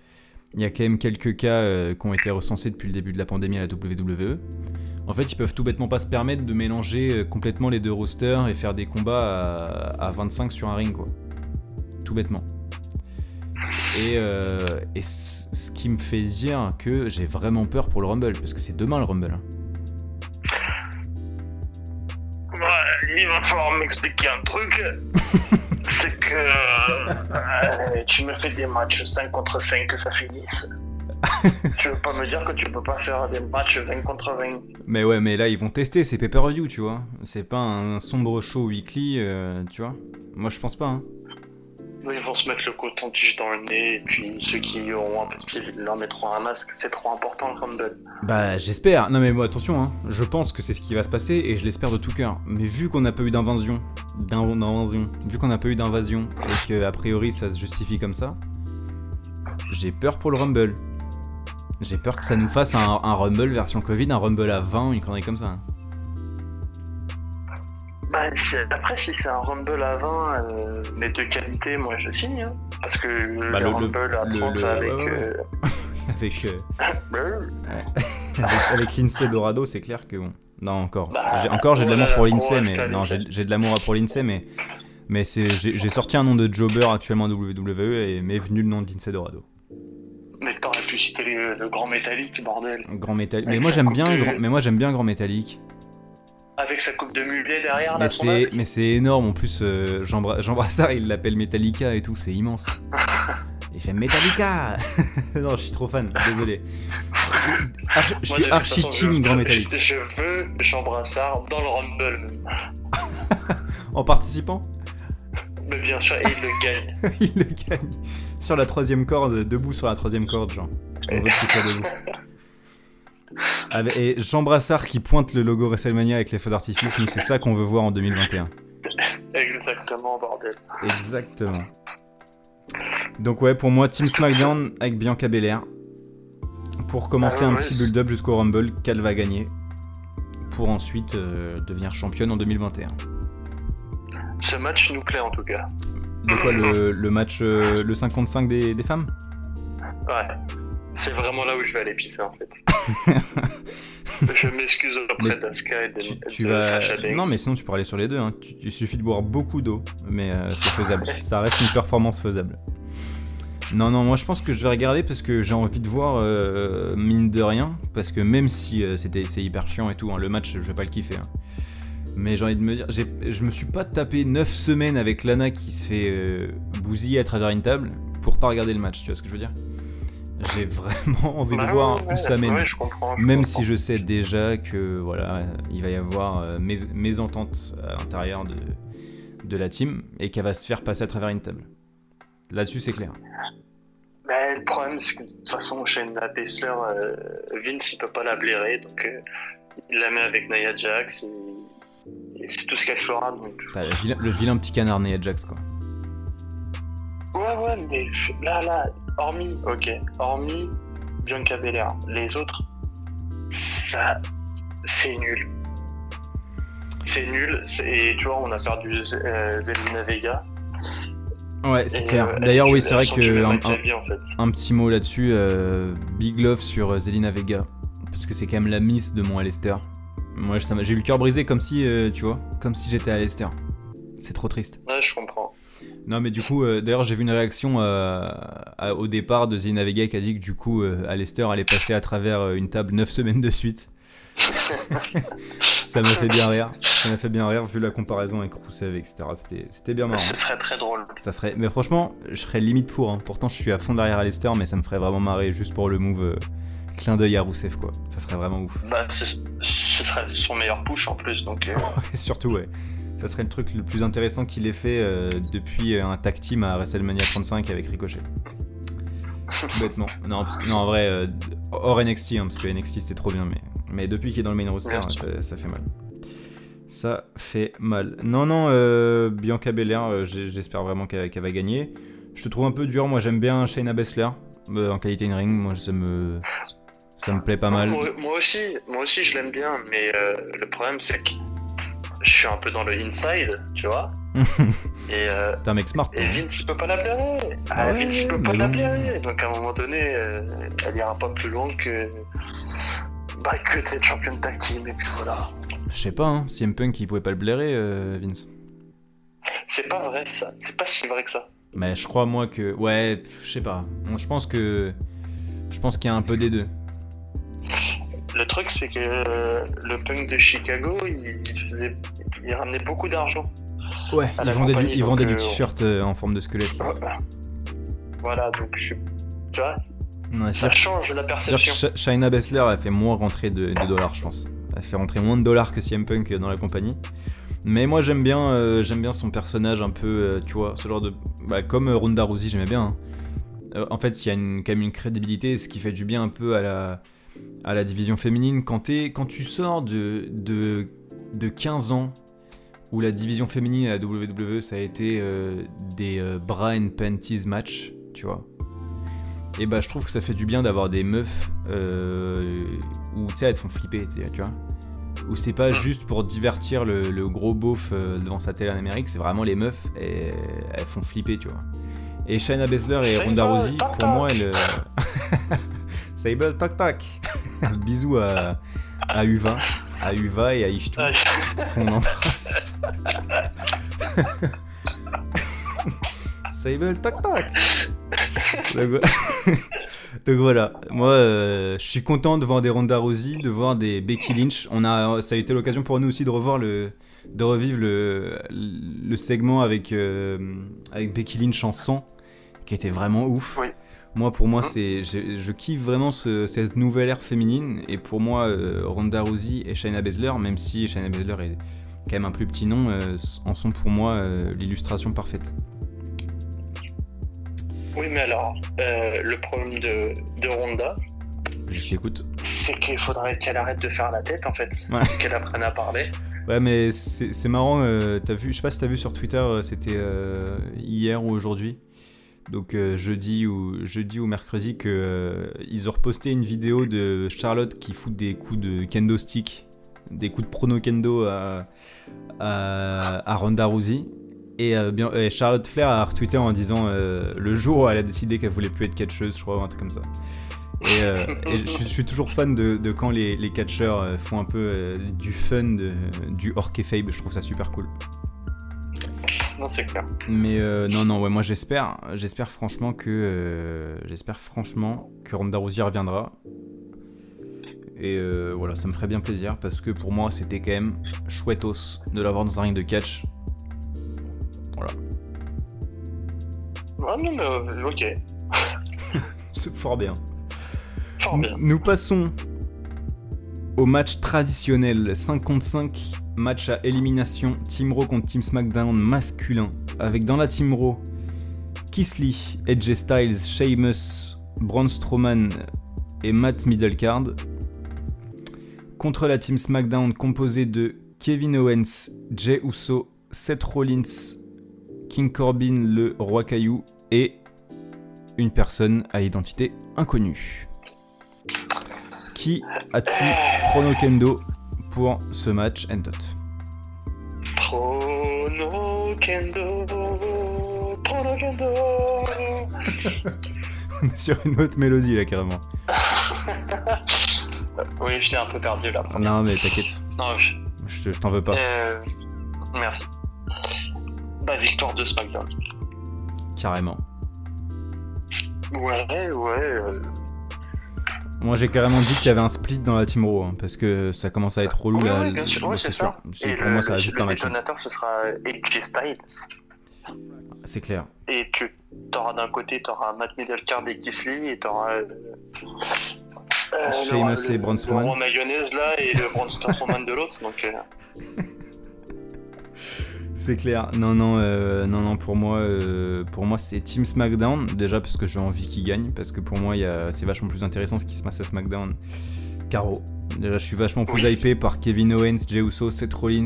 il y a quand même quelques cas euh, qui ont été recensés depuis le début de la pandémie à la WWE, en fait, ils peuvent tout bêtement pas se permettre de mélanger euh, complètement les deux rosters et faire des combats à, à 25 sur un ring, quoi. Tout bêtement. Et, euh, et ce qui me fait dire que j'ai vraiment peur pour le Rumble, parce que c'est demain le Rumble. hein. Ouais, il va falloir m'expliquer un truc. c'est que euh, tu me fais des matchs 5 contre 5 que ça finisse. tu veux pas me dire que tu peux pas faire des matchs 20 contre 20 Mais ouais, mais là ils vont tester, c'est pay-per-view, tu vois. C'est pas un sombre show weekly, euh, tu vois. Moi je pense pas. Hein. Ils vont se mettre le coton-tige dans le nez, et puis ceux qui auront un petit, leur mettront un masque, c'est trop important le Rumble. Bah j'espère. Non mais moi attention, hein. je pense que c'est ce qui va se passer et je l'espère de tout cœur. Mais vu qu'on n'a pas eu d'invasion, d'in- d'invasion, vu qu'on n'a pas eu d'invasion et que a priori ça se justifie comme ça, j'ai peur pour le Rumble. J'ai peur que ça nous fasse un, un Rumble version Covid, un Rumble à 20, une connerie comme ça. Bah, après, si c'est un Rumble à 20, euh, mais de qualité, moi je signe. hein. Parce que Bah, le, le- Rumble à le- 30 le- avec. ouais, ouais, euh, Avec, euh, avec, avec Lindsay Dorado, c'est clair que bon. Non encore. Bah, J'ai- encore j'ai de l'amour pour Lindsay, gros mais non j'ai de l'amour pour Lindsay, mais mais c'est j'ai j'ai sorti un nom de jobber actuellement à WWE et m'est venu le nom de Lindsay Dorado. Mais t'aurais pu citer le, le grand métallique, bordel. Grand métallique. Mais moi j'aime bien grand... mais moi j'aime bien grand métallique. Avec sa coupe de mulet derrière, Mais là, son c'est masque. mais c'est énorme en plus euh, Jean, Bra- Jean Brassard il l'appelle Metallica et tout, c'est immense. Il fait Metallica. non, je suis trop fan, désolé. Je suis archi façon, team je- grand métallique. Je veux Jean Brassard dans le Rumble. En participant, Mais bien sûr, et il le gagne. il le gagne sur la troisième corde, debout sur la troisième corde, genre. On veut qu'il soit debout. Avec- et Jean Brassard qui pointe le logo WrestleMania avec les feux d'artifice, nous c'est ça qu'on veut voir en 2021. Exactement, bordel. Exactement. Donc ouais, pour moi, Team SmackDown avec Bianca Belair. Pour commencer Ah ouais, un ouais, petit build-up jusqu'au Rumble qu'elle va gagner. Pour ensuite euh, devenir championne en 2021. Ce match nous plaît en tout cas. De quoi le, le match, euh, le 55 des, des femmes? Ouais. C'est vraiment là où je vais aller pisser en fait. je m'excuse auprès Mais d'Asuka et de, tu, de tu vas... Banks. Non mais sinon tu peux aller sur les deux. Hein. Tu- Il suffit de boire beaucoup d'eau. Mais euh, c'est faisable. Ça reste une performance faisable. Non, non, moi je pense que je vais regarder parce que j'ai envie de voir, euh, mine de rien, parce que même si euh, c'était c'est hyper chiant et tout, hein, le match je vais pas le kiffer. hein. Mais j'ai envie de me dire, je me suis pas tapé 9 semaines avec Lana qui se fait bousiller à travers une table pour pas regarder le match, tu vois ce que je veux dire? J'ai vraiment envie Bah de voir ouais, où ça mène. Ouais, je comprends. je Même comprends. si je sais déjà que voilà, il va y avoir euh, mes, mésentente à l'intérieur de, de la team et qu'elle va se faire passer à travers une table. Là-dessus, c'est clair. Mais le problème, c'est que de toute façon, Shayna Baszler, euh, Vince, il peut pas la blairer, donc euh, il la met avec Nia Jax, et, et c'est tout ce qu'elle fera. Donc... Le vilain, le vilain petit canard Nia Jax, quoi. Ouais, ouais, mais là, là, hormis, ok, hormis Bianca Belair, les autres, ça, c'est nul. C'est nul, et tu vois, on a perdu euh, Zelina Vega. Ouais, c'est clair. euh, D'ailleurs, oui, c'est vrai que un, acabit, en fait. un- un petit mot là-dessus, euh, Big Love sur Zelina Vega. Parce que c'est quand même la miss de mon Alester. Moi, j'ai eu le cœur brisé comme si, tu vois, comme si j'étais Alester. C'est trop triste. Ouais, je comprends. Non, mais du coup, euh, d'ailleurs, j'ai vu une réaction euh, à- au départ de Zelina Vega qui a dit que du coup, euh, Alester allait passer à travers euh, une table 9 semaines de suite. ça m'a fait bien rire. Ça m'a fait bien rire vu la comparaison avec Rousseff, etc. C'était- C'était bien marrant. Ce serait très drôle. Ça serait... Mais franchement, je serais limite pour. hein. Pourtant, je suis à fond derrière Alester, mais ça me ferait vraiment marrer juste pour le move clin d'œil à Rousseff, quoi. Ça serait vraiment ouf. Bah, ce, ce serait son meilleur push en plus, donc. surtout, ouais. Ça serait le truc le plus intéressant qu'il ait fait euh, depuis euh, un tag team à WrestleMania 35 avec Ricochet. Tout bêtement. Non, parce que- non, en vrai, euh, hors NXT, hein, parce que NXT c'était trop bien, mais, mais depuis qu'il est dans le main roster, ça, ça fait mal. Ça fait mal. Non, non, euh, Bianca Belair, j'espère vraiment qu'elle va gagner. Je te trouve un peu dur, moi j'aime bien Shayna Baszler euh, en qualité in ring, moi ça me, ça me plaît pas mal. Moi, moi aussi, moi aussi je l'aime bien, mais le problème c'est que je suis un peu dans le inside, tu vois. et, euh, T'es un mec smart. et. Vince il peut pas la blairer. Ah, Ouais, Vince il peut pas la blairer. Donc à un moment donné, euh, elle ira pas plus loin que. Bah, que d'être championne tag team, et puis voilà. Je sais pas, hein, CM Punk il pouvait pas le blairer, euh, Vince. C'est pas vrai ça, c'est pas si vrai que ça. Mais je crois, moi, que. Ouais, je sais pas. Je pense que. Je pense qu'il y a un peu des deux. Le truc, c'est que euh, le punk de Chicago, il, faisait, il ramenait beaucoup d'argent. Ouais, ils vendaient, du, ils vendaient du t-shirt en forme de squelette. Voilà, donc je, tu vois, ça change la perception. Shaina Bessler, elle fait moins rentrer de, dollars, je pense. Elle fait rentrer moins de dollars que CM Punk dans la compagnie. Mais moi j'aime bien, euh, j'aime bien son personnage un peu, euh, tu vois, ce genre de, bah, comme euh, Ronda Rousey, j'aimais bien. Hein. en fait, il y a une, quand même une crédibilité, ce qui fait du bien un peu à la, à la division féminine. Quand, quand tu sors de, de, de 15 ans où la division féminine à la WWE ça a été des bra and panties match, tu vois et bah je trouve que ça fait du bien d'avoir des meufs euh, où tu sais elles te font flipper, tu vois. Où c'est pas juste pour divertir le, gros beauf euh, devant sa télé en Amérique, c'est vraiment les meufs et elles font flipper, tu vois. Et Shayna Baszler et Ronda Rousey, pour moi, elles. Sable toc toc Bisous à, à Uva, à Uva et à Ishtu. On embrasse. Sable toc toc donc, voilà, moi euh, je suis content de voir des Ronda Rousey, de voir des Becky Lynch. On a, ça a été l'occasion pour nous aussi de revoir le, de revivre le, le segment avec, euh, avec Becky Lynch en sang, qui était vraiment ouf. Moi, pour moi, hein c'est, je, kiffe vraiment cette nouvelle ère féminine. Et pour moi, euh, Ronda Rousey et Shayna Baszler, même si Shayna Baszler est quand même un plus petit nom, en sont pour moi l'illustration parfaite. Oui, mais alors, euh, le problème de, de Ronda. Je t'écoute. C'est qu'il faudrait qu'elle arrête de faire la tête, en fait. Qu'elle apprenne à parler. Ouais, mais c'est marrant, euh, as vu, je sais pas si t'as vu sur Twitter, euh, c'était hier ou aujourd'hui, donc jeudi, ou, jeudi ou mercredi, qu'ils ont reposté une vidéo de Charlotte qui fout des coups de kendo stick, des coups de prono kendo à, Ronda Rousey. Euh, et, Charlotte Flair a retweeté en disant euh, le jour où elle a décidé qu'elle voulait plus être catcheuse, je crois, ou un truc comme ça. Et, euh, je, suis toujours fan de, quand les, les, catcheurs font un peu du fun, du hors kayfabe, je trouve ça super cool. Non, c'est clair. Mais non, non, ouais, moi j'espère, j'espère franchement que, j'espère franchement que Ronda Rousey reviendra. Et voilà, ça me ferait bien plaisir parce que pour moi c'était quand même chouettos de l'avoir dans un ring de catch Ah non, mais euh, ok. C'est fort bien. Fort bien. Nous passons au match traditionnel 5 contre 5, match à élimination Team Raw contre Team SmackDown masculin, avec dans la Team Raw Kisley, Edge Styles, Sheamus, Braun Strowman et Matt Middlecard, contre la Team SmackDown composée de Kevin Owens, Jey Uso, Seth Rollins, King Corbin, le roi caillou, et une personne à l'identité inconnue. Qui as-tu Kendo? Pour ce match Entot Kendo Kendo On est sur une autre mélodie là carrément. oui, je l'ai un peu perdu là. Non mais t'inquiète. Non, je, je t'en veux pas. Euh, merci. Bah, victoire de SmackDown. Carrément. Ouais, ouais. Euh. Moi j'ai carrément dit qu'il y avait un split dans la Team Raw, hein, parce que ça commence à être relou là. Ouais, bien sûr, c'est ça. Et pour le, moi ça va juste un match. Le détonateur ce sera AJ Styles. C'est clair. Et tu auras d'un côté, tu auras Matt Middlecard et Kisley, et tu auras. Euh, euh, Sheamus et Braun Strowman. Le mayonnaise là, et le Braun Strowman de l'autre, donc. Euh... C'est clair. Non, non, euh, non, non. Pour moi, euh, pour moi, c'est Team SmackDown déjà parce que j'ai envie qu'il gagne, parce que pour moi, c'est vachement plus intéressant ce qui se passe à SmackDown. Caro. Déjà, je suis vachement plus hypé par Kevin Owens, Jey Uso, Seth Rollins,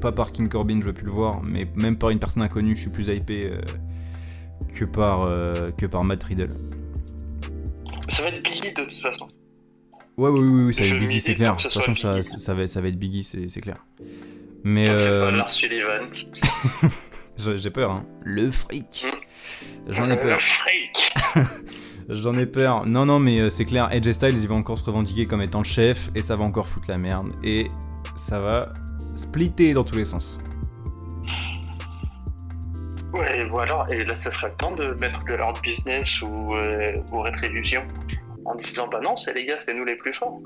pas par King Corbin, je veux plus le voir, mais même par une personne inconnue, je suis plus hypé euh, que par que par Matt Riddle. Ça va être Biggie de toute façon. Ouais, oui, oui, oui, ça va être Biggie, c'est clair. De toute façon, ça, ça, va, ça va être Biggie, c'est clair. Mais pas euh, Lars Sullivan. J'ai peur, hein. Le fric. Hmm. J'en ai peur. Le fric. J'en ai peur. Non, non, mais euh, c'est clair, Edge Styles, il va encore se revendiquer comme étant le chef, et ça va encore foutre la merde. Et ça va splitter dans tous les sens. Ouais, voilà, et là, ça serait le temps de mettre de leur business ou, euh, ou rétribution en disant bah non, c'est les gars, c'est nous les plus forts.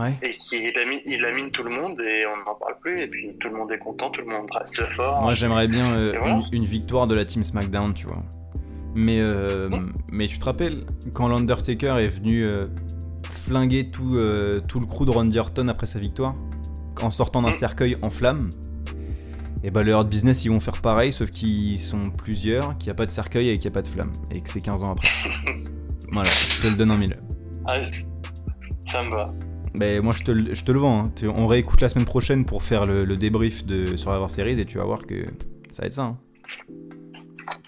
Ouais. Et qu'il amine, il amine tout le monde et on n'en parle plus, et puis tout le monde est content, tout le monde reste fort. Moi, j'aimerais bien euh, voilà. une, une victoire de la team SmackDown, tu vois. Mais, euh, Ouais. mais tu te rappelles quand l'Undertaker est venu euh, flinguer tout, tout le crew de Randy Orton après sa victoire en sortant d'un Mm. cercueil en flammes et bah le Hurt Business ils vont faire pareil sauf qu'ils sont plusieurs, qu'il n'y a pas de cercueil et qu'il n'y a pas de flamme et que c'est 15 ans après. voilà, je te le donne en mille. Ah, ça me va. Mais moi je te, le- je te le vends, hein. On réécoute la semaine prochaine pour faire le, le débrief de Survivor Series et tu vas voir que ça va être ça. hein.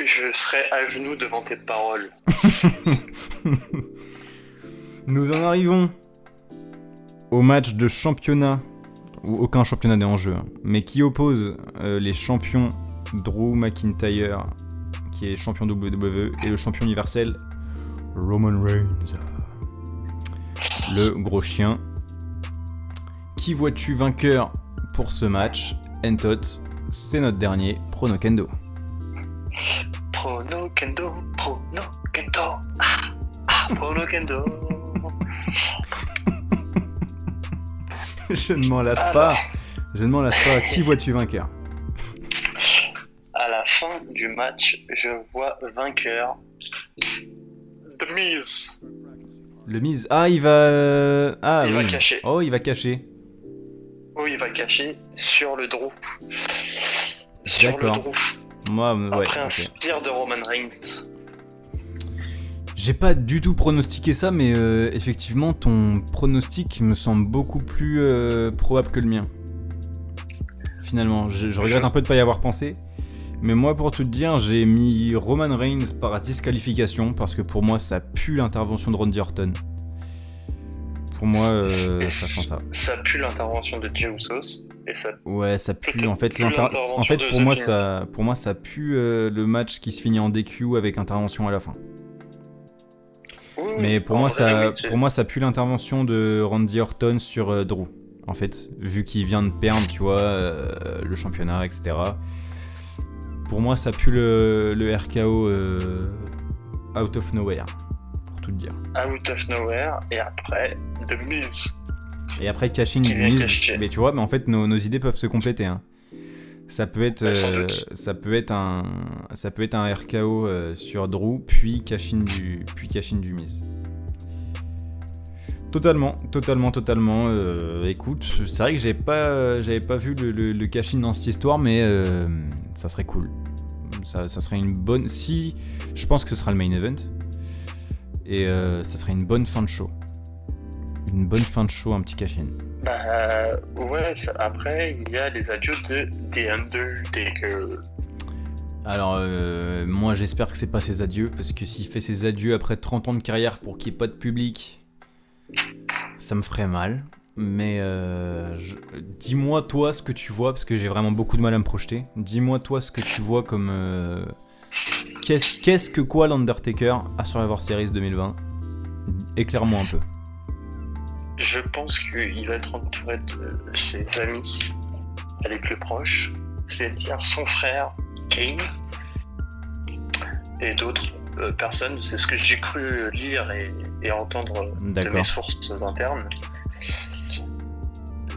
Je serai à genoux devant tes paroles. Nous en arrivons au match de championnat, où aucun championnat n'est en jeu, hein, mais qui oppose euh, les champions Drew McIntyre, qui est champion WWE, et le champion universel Roman Reigns. Le gros chien. Qui vois-tu vainqueur pour ce match Entot, c'est notre dernier prono kendo. Prono Kendo, Prono Kendo, ah, ah, Prono Kendo. Je ne m'en lasse Alors. pas. Je ne m'en lasse pas. Qui vois-tu vainqueur À la fin du match, je vois vainqueur. The Miz. Le mise. Ah, il va. euh, Ah, Il oui. va cacher. Oh, il va cacher. Oh, il va cacher sur le Drew. Sur le D'accord. Drew. Moi, euh, ouais. Après un ok. spear de Roman Reigns. J'ai pas du tout pronostiqué ça, mais euh, effectivement, ton pronostic me semble beaucoup plus euh, probable que le mien. Finalement, je, je regrette Je- un peu de pas y avoir pensé. Mais moi, pour tout te dire, j'ai mis Roman Reigns par disqualification parce que pour moi, ça pue l'intervention de Randy Orton. Pour moi, euh, ça sent ça. Ça pue l'intervention de Jey Usos. Et ça Ouais, ça pue. En fait, l'intervention en pour moi, ça, pour moi, ça pue euh, le match qui se finit en DQ avec intervention à la fin. Oui, Mais pour moi, vrai, ça, oui, pour moi, ça pue l'intervention de Randy Orton sur euh, Drew. En fait, vu qu'il vient de perdre, tu vois, le championnat, etc. Pour moi, ça pue le, le RKO out of nowhere, tout te dire. Out of Nowhere. Et après, The Miz. Et après, du vient mise. cacher. Mais tu vois, mais en fait, nos, nos idées peuvent se compléter. hein. Ça peut être, sans euh, ça peut être un, ça peut être un RKO euh, sur Drew, puis cashing du, puis cashing du mise. Totalement, totalement, totalement. euh, écoute, c'est vrai que j'avais pas, j'avais pas vu le, le, le cash-in dans cette histoire, mais ça serait cool. Ça, ça serait une bonne. Si, je pense que ce sera le main event, et euh, ça serait une bonne fin de show. Une bonne fin de show, un petit cash-in. Bah, ouais, après, il y a les adieux de The Undertaker. Alors, euh, moi j'espère que c'est pas ses adieux, parce que s'il fait ses adieux après 30 ans de carrière pour qu'il n'y ait pas de public, ça me ferait mal. Mais euh, je- dis-moi toi ce que tu vois, parce que j'ai vraiment beaucoup de mal à me projeter. Dis-moi toi ce que tu vois comme. Qu'est-ce que quoi l'Undertaker à Survivor Series 2020 Éclaire-moi un peu. Je pense qu'il va être entouré de ses amis les plus proches, c'est-à-dire son frère Kane et d'autres euh, personnes. C'est ce que j'ai cru lire et, et entendre de mes sources internes.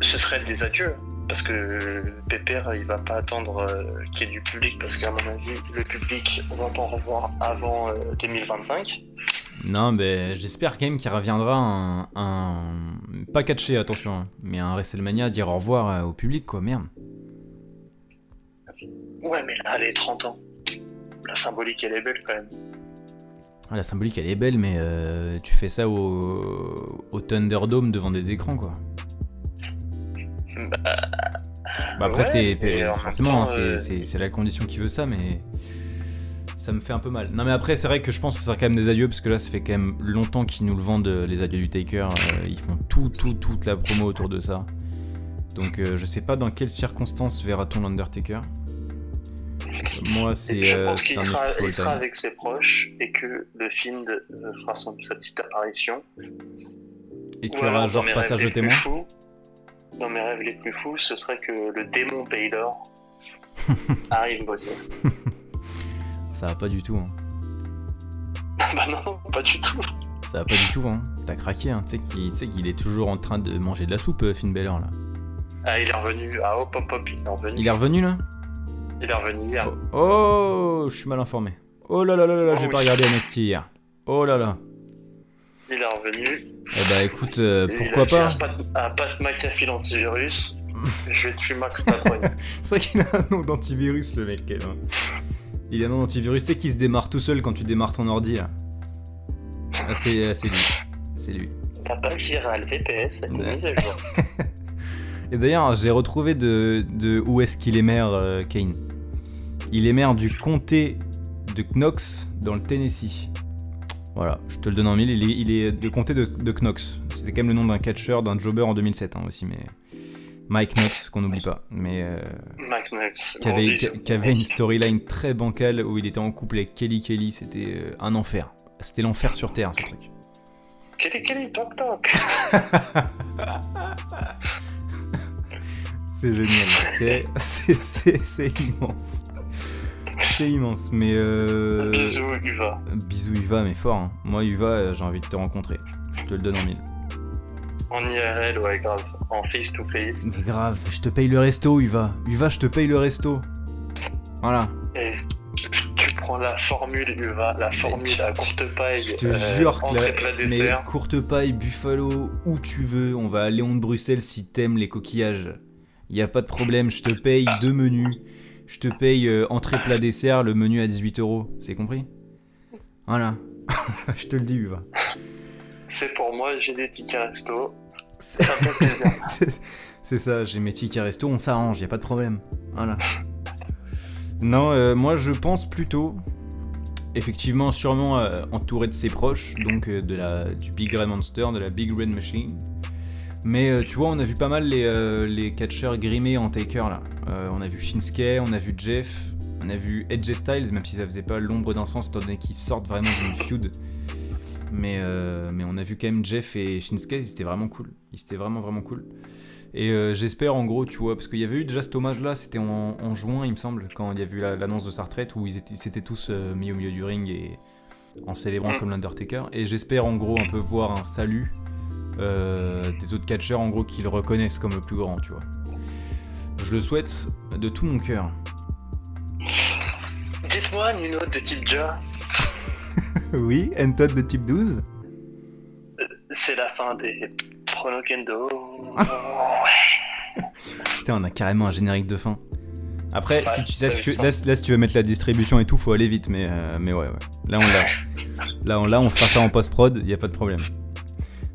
Ce serait des adieux. Parce que Pépère, il va pas attendre euh, qu'il y ait du public, parce qu'à mon avis, le public va pas en revoir avant euh, 2025. Non, mais j'espère quand même qu'il reviendra un, un- Pas catché, attention, hein, mais un WrestleMania dire au revoir euh, au public, quoi, merde. Ouais, mais là, les 30 ans. La symbolique, elle est belle quand même. Ah, la symbolique elle est belle, mais euh, tu fais ça au, au Thunderdome devant des écrans quoi. Bah, Bah après, Ouais, c'est forcément, hein, c'est- euh, c'est la condition qui veut ça, mais ça me fait un peu mal. Non, mais après, c'est vrai que je pense que ça sera quand même des adieux, parce que là, ça fait quand même longtemps qu'ils nous le vendent, euh, les adieux du Taker. euh, ils font tout, tout, toute la promo autour de ça. Donc, euh, je sais pas dans quelles circonstances verra-t-on l'Undertaker. Moi, c'est je pense qu'il sera, il avec ses proches et que le film de- euh, fera son, sa petite apparition. Et qu'il y aura genre passage plus témoin. Dans mes rêves les plus fous, ce serait que le démon Baylor arrive aussi. Ça va pas du tout. Hein. bah non, pas du tout. Ça va pas du tout. Hein. T'as craqué. Hein. Tu sais qu'il est toujours en train de manger de la soupe, euh, Finn Balor là. Ah, il est revenu. Ah, hop, hop, hop, il est revenu. Il est revenu là? Il est revenu hier. Oh, oh je suis mal informé. Oh là là là là, Oh j'ai oui. pas regardé NXT hier. Oh là là. Il est revenu. Eh bah écoute, euh, Il pourquoi a fait pas Un Pat, un Pat McAfee l'antivirus. Je vais tuer Max Tapoy. C'est vrai qu'il a un nom d'antivirus le mec. même. Il a un nom d'antivirus, tu sais qu'il se démarre tout seul quand tu démarres ton ordi là. Ah, c'est ah, c'est lui. C'est lui. T'as pas le VPS Ouais. mise à jour. Et d'ailleurs, j'ai retrouvé de, de où est-ce qu'il est maire, euh, Kane. Il est maire du comté de Knox, dans le Tennessee. Voilà, je te le donne en mille. Il est, il est du comté de, de Knox. C'était quand même le nom d'un catcheur, d'un jobber en 2007 hein, aussi, mais. Mike Knox, qu'on n'oublie pas. Mais. euh, Mac Knox. qui avait, qui- une storyline très bancale où il était en couple avec Kelly Kelly. C'était euh, un enfer. C'était l'enfer sur Terre, ce truc. Kelly Kelly, toc toc. C'est génial. C'est immense. C'est immense. Mais. Euh... Bisous, Uva. Bisous Uva, mais fort. hein. Moi, Uva, euh, j'ai envie de te rencontrer. Je te le donne en mille. En IRL, ouais, grave. En face to face. Mais grave, je te paye le resto, Uva. Uva, je te paye le resto. Voilà. Et tu prends la formule Uva, la formule à courte paille. Je te euh, jure que la- mais courte paille, Buffalo, où tu veux, on va à Léon de Bruxelles si t'aimes les coquillages. Y a pas de problème, je te paye deux menus. Je te paye euh, entrée plat dessert, le menu à 18 euros. C'est compris? Voilà. je te le dis, Uva. C'est pour moi, j'ai des tickets resto. C'est Ça me fait plaisir. c'est- c'est ça, j'ai mes tickets resto, on s'arrange, y a pas de problème. Voilà. Non, euh, moi je pense plutôt, effectivement, sûrement euh, entouré de ses proches, donc euh, de la, du Big Red Monster, de la Big Red Machine. Mais euh, tu vois, on a vu pas mal les, euh, les catcheurs grimés en Taker là. Euh, on a vu Shinsuke, on a vu Jeff, on a vu Edge Styles, même si ça faisait pas l'ombre d'un sens étant donné qu'ils sortent vraiment d'une feud. Mais, euh, mais on a vu quand même Jeff et Shinsuke, ils étaient vraiment cool. Ils étaient vraiment vraiment cool. Et euh, j'espère en gros, tu vois, parce qu'il y avait eu déjà cet hommage là, c'était en, en juin il me semble, quand il y a eu la- l'annonce de sa retraite où ils étaient, ils tous euh, mis au milieu du ring et en célébrant Mm. comme l'Undertaker. Et j'espère en gros un peu voir un salut des autres catcheurs en gros qui le reconnaissent comme le plus grand, tu vois. Je le souhaite de tout mon cœur. Dites-moi, Nino de type Ja, oui, Todd de type 12 c'est la fin des Pronokendo. Putain, on a carrément un générique de fin. Après, Ouais, si tu si tu, là, si tu veux mettre la distribution et tout, faut aller vite, mais, euh, mais ouais, ouais. Là, on l'a. là, on, là, on fera ça en post-prod, y a pas de problème.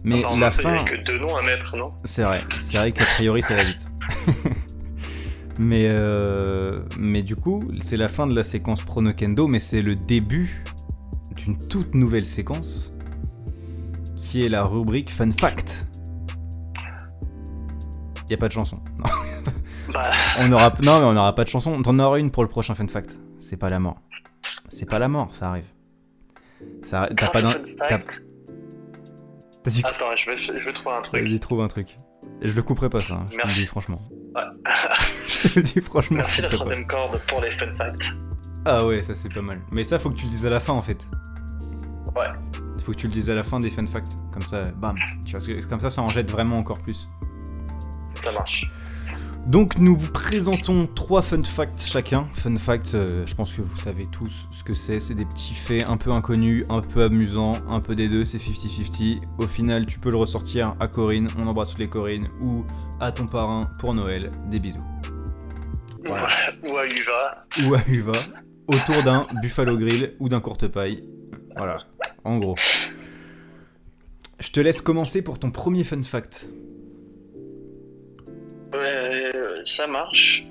Mais Non, la il fin, a que deux noms à mettre, non? C'est vrai, c'est vrai qu'a priori, ça va vite. mais, euh, mais du coup, c'est la fin de la séquence Pronokendo, mais c'est le début d'une toute nouvelle séquence qui est la rubrique Fun Fact. Y a pas de chanson. Non. Bah, On aura non mais on n'aura pas de chanson. T'en auras une pour le prochain fun fact. C'est pas la mort. C'est pas la mort, ça arrive. Ça, t'as pas dit Attends, je vais, je vais trouver un truc. Vas-y, trouve un truc. Et je le couperai pas ça. hein, Je te le dis franchement. Ouais. Je te le dis franchement. Merci la troisième corde pour les fun facts. Ah ouais, ça c'est pas mal. Mais ça faut que tu le dises à la fin en fait. Ouais. Faut que tu le dises à la fin des fun facts. Comme ça, bam. Tu vois, comme ça, ça en jette vraiment encore plus. Ça marche. Donc nous vous présentons trois fun facts chacun. Fun facts, euh, je pense que vous savez tous ce que c'est. C'est des petits faits un peu inconnus, un peu amusants, un peu des deux, c'est 50-50. Au final, tu peux le ressortir à Corinne, on embrasse toutes les Corinnes, ou à ton parrain pour Noël. Des bisous. Voilà. Ou à Uva. Ou à Uva, autour d'un Buffalo Grill ou d'un courte paille. Voilà, en gros. Je te laisse commencer pour ton premier fun fact. Ça marche.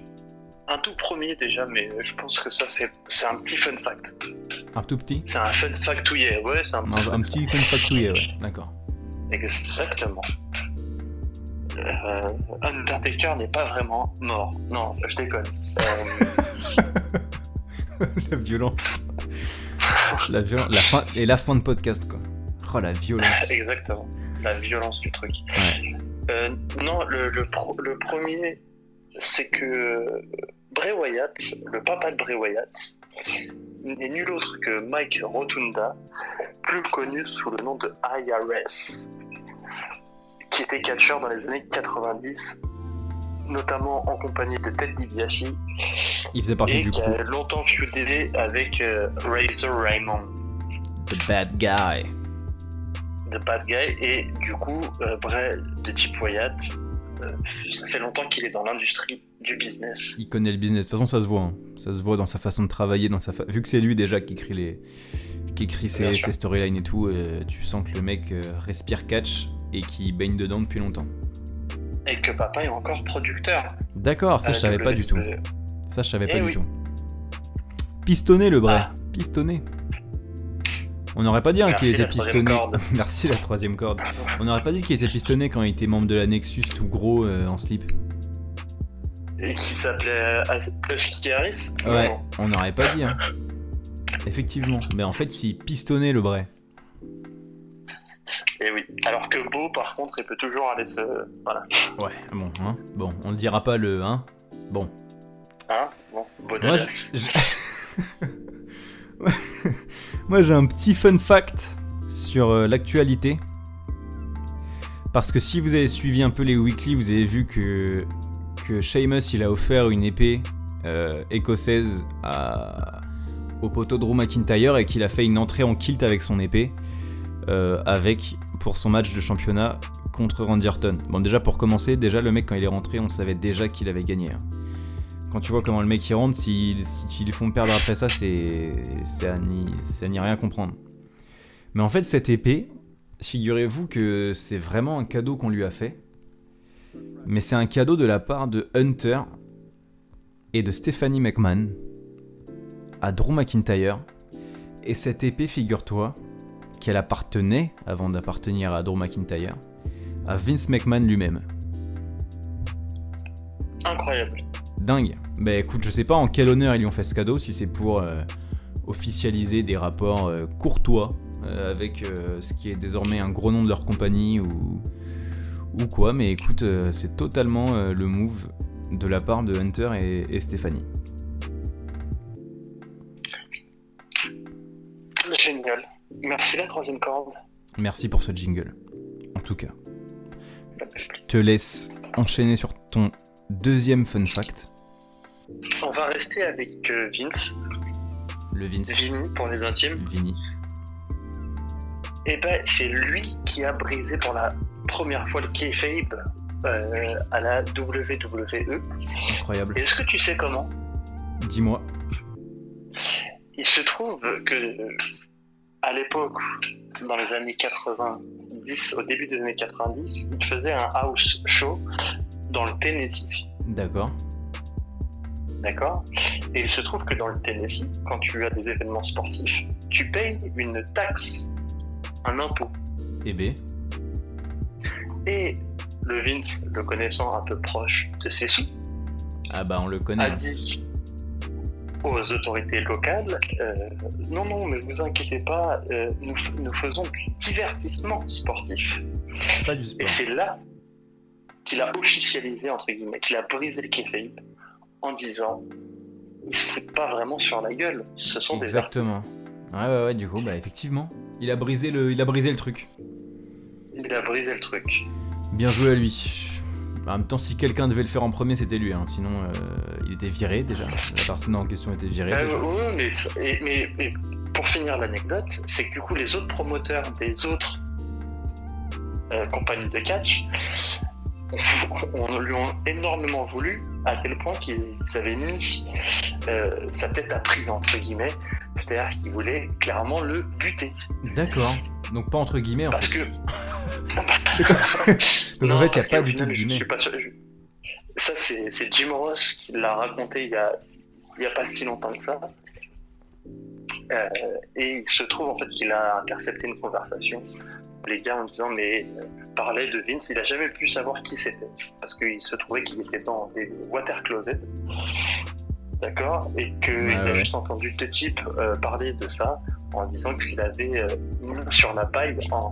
Un tout premier déjà, mais je pense que ça c'est un petit fun fact. Un tout petit C'est un fun factouillet, ouais, c'est un, Non, un petit fun factouillet, ouais, d'accord. Exactement. Euh, Undertaker n'est pas vraiment mort. Non, je déconne. Euh, la violence. la violence. La fin, et la fin de podcast, quoi. Oh, la violence. exactement. La violence du truc. Ouais. Euh, non, le, le, pro- le premier, c'est que Bray Wyatt, le papa de Bray Wyatt, n'est nul autre que Mike Rotunda, plus connu sous le nom de IRS, qui était catcheur dans les années 90, notamment en compagnie de Ted DiBiase, Il faisait partie et du qui coup. a longtemps feudé avec euh, Razor Raymond. The bad guy. de Bad Guy et du coup euh, Bray de Deep Wyatt ça fait longtemps qu'il est dans l'industrie du business Il connaît le business. De toute façon, ça se voit. hein. Ça se voit dans sa façon de travailler, dans sa fa- vu que c'est lui déjà qui écrit les, qui écrit ses, storylines et tout. euh, tu sens que le mec euh, respire catch et qui baigne dedans depuis longtemps. et que papa est encore producteur D'accord, ça je savais pas du tout. Ça je savais Eh pas du tout. Pistonné le Bray. Ah. Pistonné. On n'aurait pas dit hein, qu'il était pistonné. Merci la troisième corde. On n'aurait pas dit qu'il était pistonné quand il était membre de la Nexus tout gros euh, en slip. et qui s'appelait euh, Harris Ouais, Non. on n'aurait pas dit. Hein. Effectivement. Mais en fait, si pistonné le Bray. et oui alors que Beau par contre il peut toujours aller se voilà Ouais, bon, hein. Bon, on le dira pas le hein. Bon. hein? Bon Beau Moi, Dallas. je- je- Moi, j'ai un petit fun fact sur euh, l'actualité. Parce que si vous avez suivi un peu les weekly, vous avez vu que, que Sheamus il a offert une épée euh, écossaise au poteau Drew McIntyre et qu'il a fait une entrée en kilt avec son épée euh, avec pour son match de championnat contre Randy Orton. Bon, déjà pour commencer, déjà le mec quand il est rentré, on savait déjà qu'il avait gagné. hein. Quand tu vois comment le mec il rentre, si, si font perdre après ça, c'est à n'y rien comprendre. Mais en fait, cette épée, figurez-vous que c'est vraiment un cadeau qu'on lui a fait. Mais c'est un cadeau de la part de Hunter et de Stephanie McMahon à Drew McIntyre. Et cette épée, figure-toi, qu'elle appartenait, avant d'appartenir à Drew McIntyre, à Vince McMahon lui-même. incroyable Dingue. Bah écoute, je sais pas en quel honneur ils lui ont fait ce cadeau, si c'est pour euh, officialiser des rapports euh, courtois euh, avec ce qui est désormais un gros nom de leur compagnie ou, ou quoi, mais écoute, c'est totalement le move de la part de Hunter et, et Stéphanie. génial merci la troisième corde Merci pour ce jingle. En tout cas, plaisir. je te laisse enchaîner sur ton deuxième fun fact, on va rester avec euh, Vince le Vince. Vinny pour les intimes Vini. Et ben, c'est lui qui a brisé pour la première fois le kayfabe euh, à la WWE. Incroyable. Est-ce que tu sais comment? Dis-moi. Il se trouve que euh, à l'époque, dans les années 90, au début des années 90, il faisait un house show dans le Tennessee. D'accord. D'accord Et il se trouve que dans le Tennessee, quand tu as des événements sportifs, tu payes une taxe, un impôt. Et B. Et le Vince, le connaissant un peu proche de ses sous, Ah bah on le connaît. a hein. dit aux autorités locales euh, non, non, ne vous inquiétez pas, euh, nous, nous faisons du divertissement sportif. Pas du Et sport. c'est là qu'il a officialisé, entre guillemets, qu'il a brisé le kayfabe en disant ils se foutent pas vraiment sur la gueule, ce sont des Exactement. Ouais, ouais, ouais, du coup, bah effectivement. Il a brisé le, il a brisé le truc. Il a brisé le truc. Bien joué à lui. En même temps, si quelqu'un devait le faire en premier, c'était lui. hein. Sinon, euh, il était viré déjà. La personne en question était virée. Euh, oui, mais, et- mais- mais pour finir l'anecdote, c'est que du coup, les autres promoteurs des autres euh, compagnies de catch on, lui ont énormément voulu, à tel point qu'ils avaient mis euh, sa tête à prix, entre guillemets. C'est-à-dire qu'ils voulaient clairement le buter. D'accord. Donc pas entre guillemets. En Parce fait. que. Donc Non, en fait, il n'y a pas du tout de je guillemets. suis pas sûr- Ça, c'est c'est Jim Ross qui l'a raconté il y a, il y a pas si longtemps que ça. Euh, et il se trouve en fait qu'il a intercepté une conversation. Les gars en disant mais euh, parlait de Vince, il a jamais pu savoir qui c'était parce qu'il se trouvait qu'il était dans des water closets, d'accord, et qu'il Ouais, a ouais. juste entendu deux types euh, parler de ça en disant qu'il avait euh, une main sur la paille en,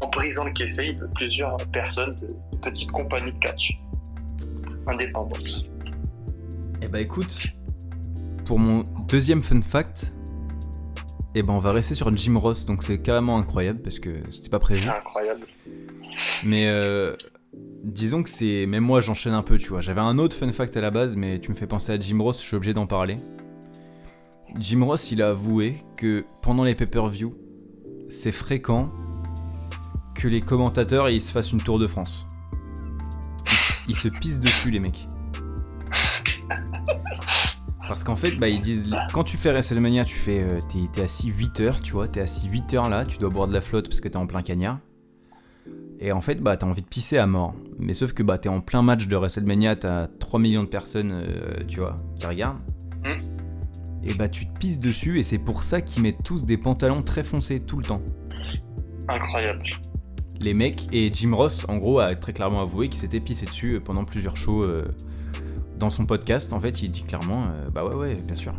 en brisant le kayfabe de plusieurs personnes de, de petites compagnies de catch indépendantes. Eh bah écoute, pour mon deuxième fun fact, et ben on va rester sur Jim Ross, donc c'est carrément incroyable parce que c'était pas prévu. Incroyable. Mais euh, disons que c'est. Même moi j'enchaîne un peu, tu vois. J'avais un autre fun fact à la base, mais tu me fais penser à Jim Ross, je suis obligé d'en parler. Jim Ross, il a avoué que pendant les pay-per-view, c'est fréquent que les commentateurs ils se fassent une tour de France. Ils se pissent dessus, les mecs. Parce qu'en fait, bah, ils disent, quand tu fais WrestleMania, tu fais, euh, t'es, assis 8 heures, tu vois, t'es assis 8 heures là, tu dois boire de la flotte parce que t'es en plein cagnard. Et en fait, bah, t'as envie de pisser à mort. Mais sauf que bah, t'es en plein match de WrestleMania, t'as 3 millions de personnes, euh, tu vois, qui regardent. Et bah, tu te pisses dessus, et c'est pour ça qu'ils mettent tous des pantalons très foncés tout le temps. Incroyable. Les mecs, et Jim Ross, en gros, a très clairement avoué qu'il s'était pissé dessus pendant plusieurs shows. euh, dans son podcast, en fait, il dit clairement, euh, bah ouais, ouais, bien sûr.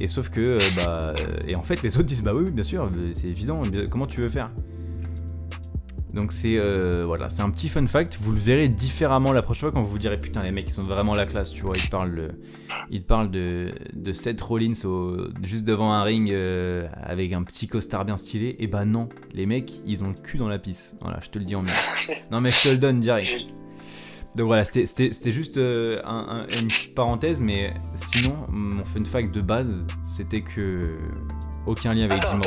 Et sauf que, euh, bah, et en fait, les autres disent, bah oui, bien sûr, c'est évident, comment tu veux faire? Donc c'est, euh, voilà, c'est un petit fun fact, vous le verrez différemment la prochaine fois quand vous vous direz, putain, les mecs, ils sont vraiment la classe, tu vois, ils parlent, ils parlent de, de Seth Rollins au- juste devant un ring avec un petit costard bien stylé, et bah non, les mecs, ils ont le cul dans la pisse, voilà, je te le dis en mieux. Non mais je te le donne direct. Donc voilà, c'était- juste euh, un- un- une petite parenthèse, mais sinon, mon fun fact de base, c'était que aucun lien avec Jim.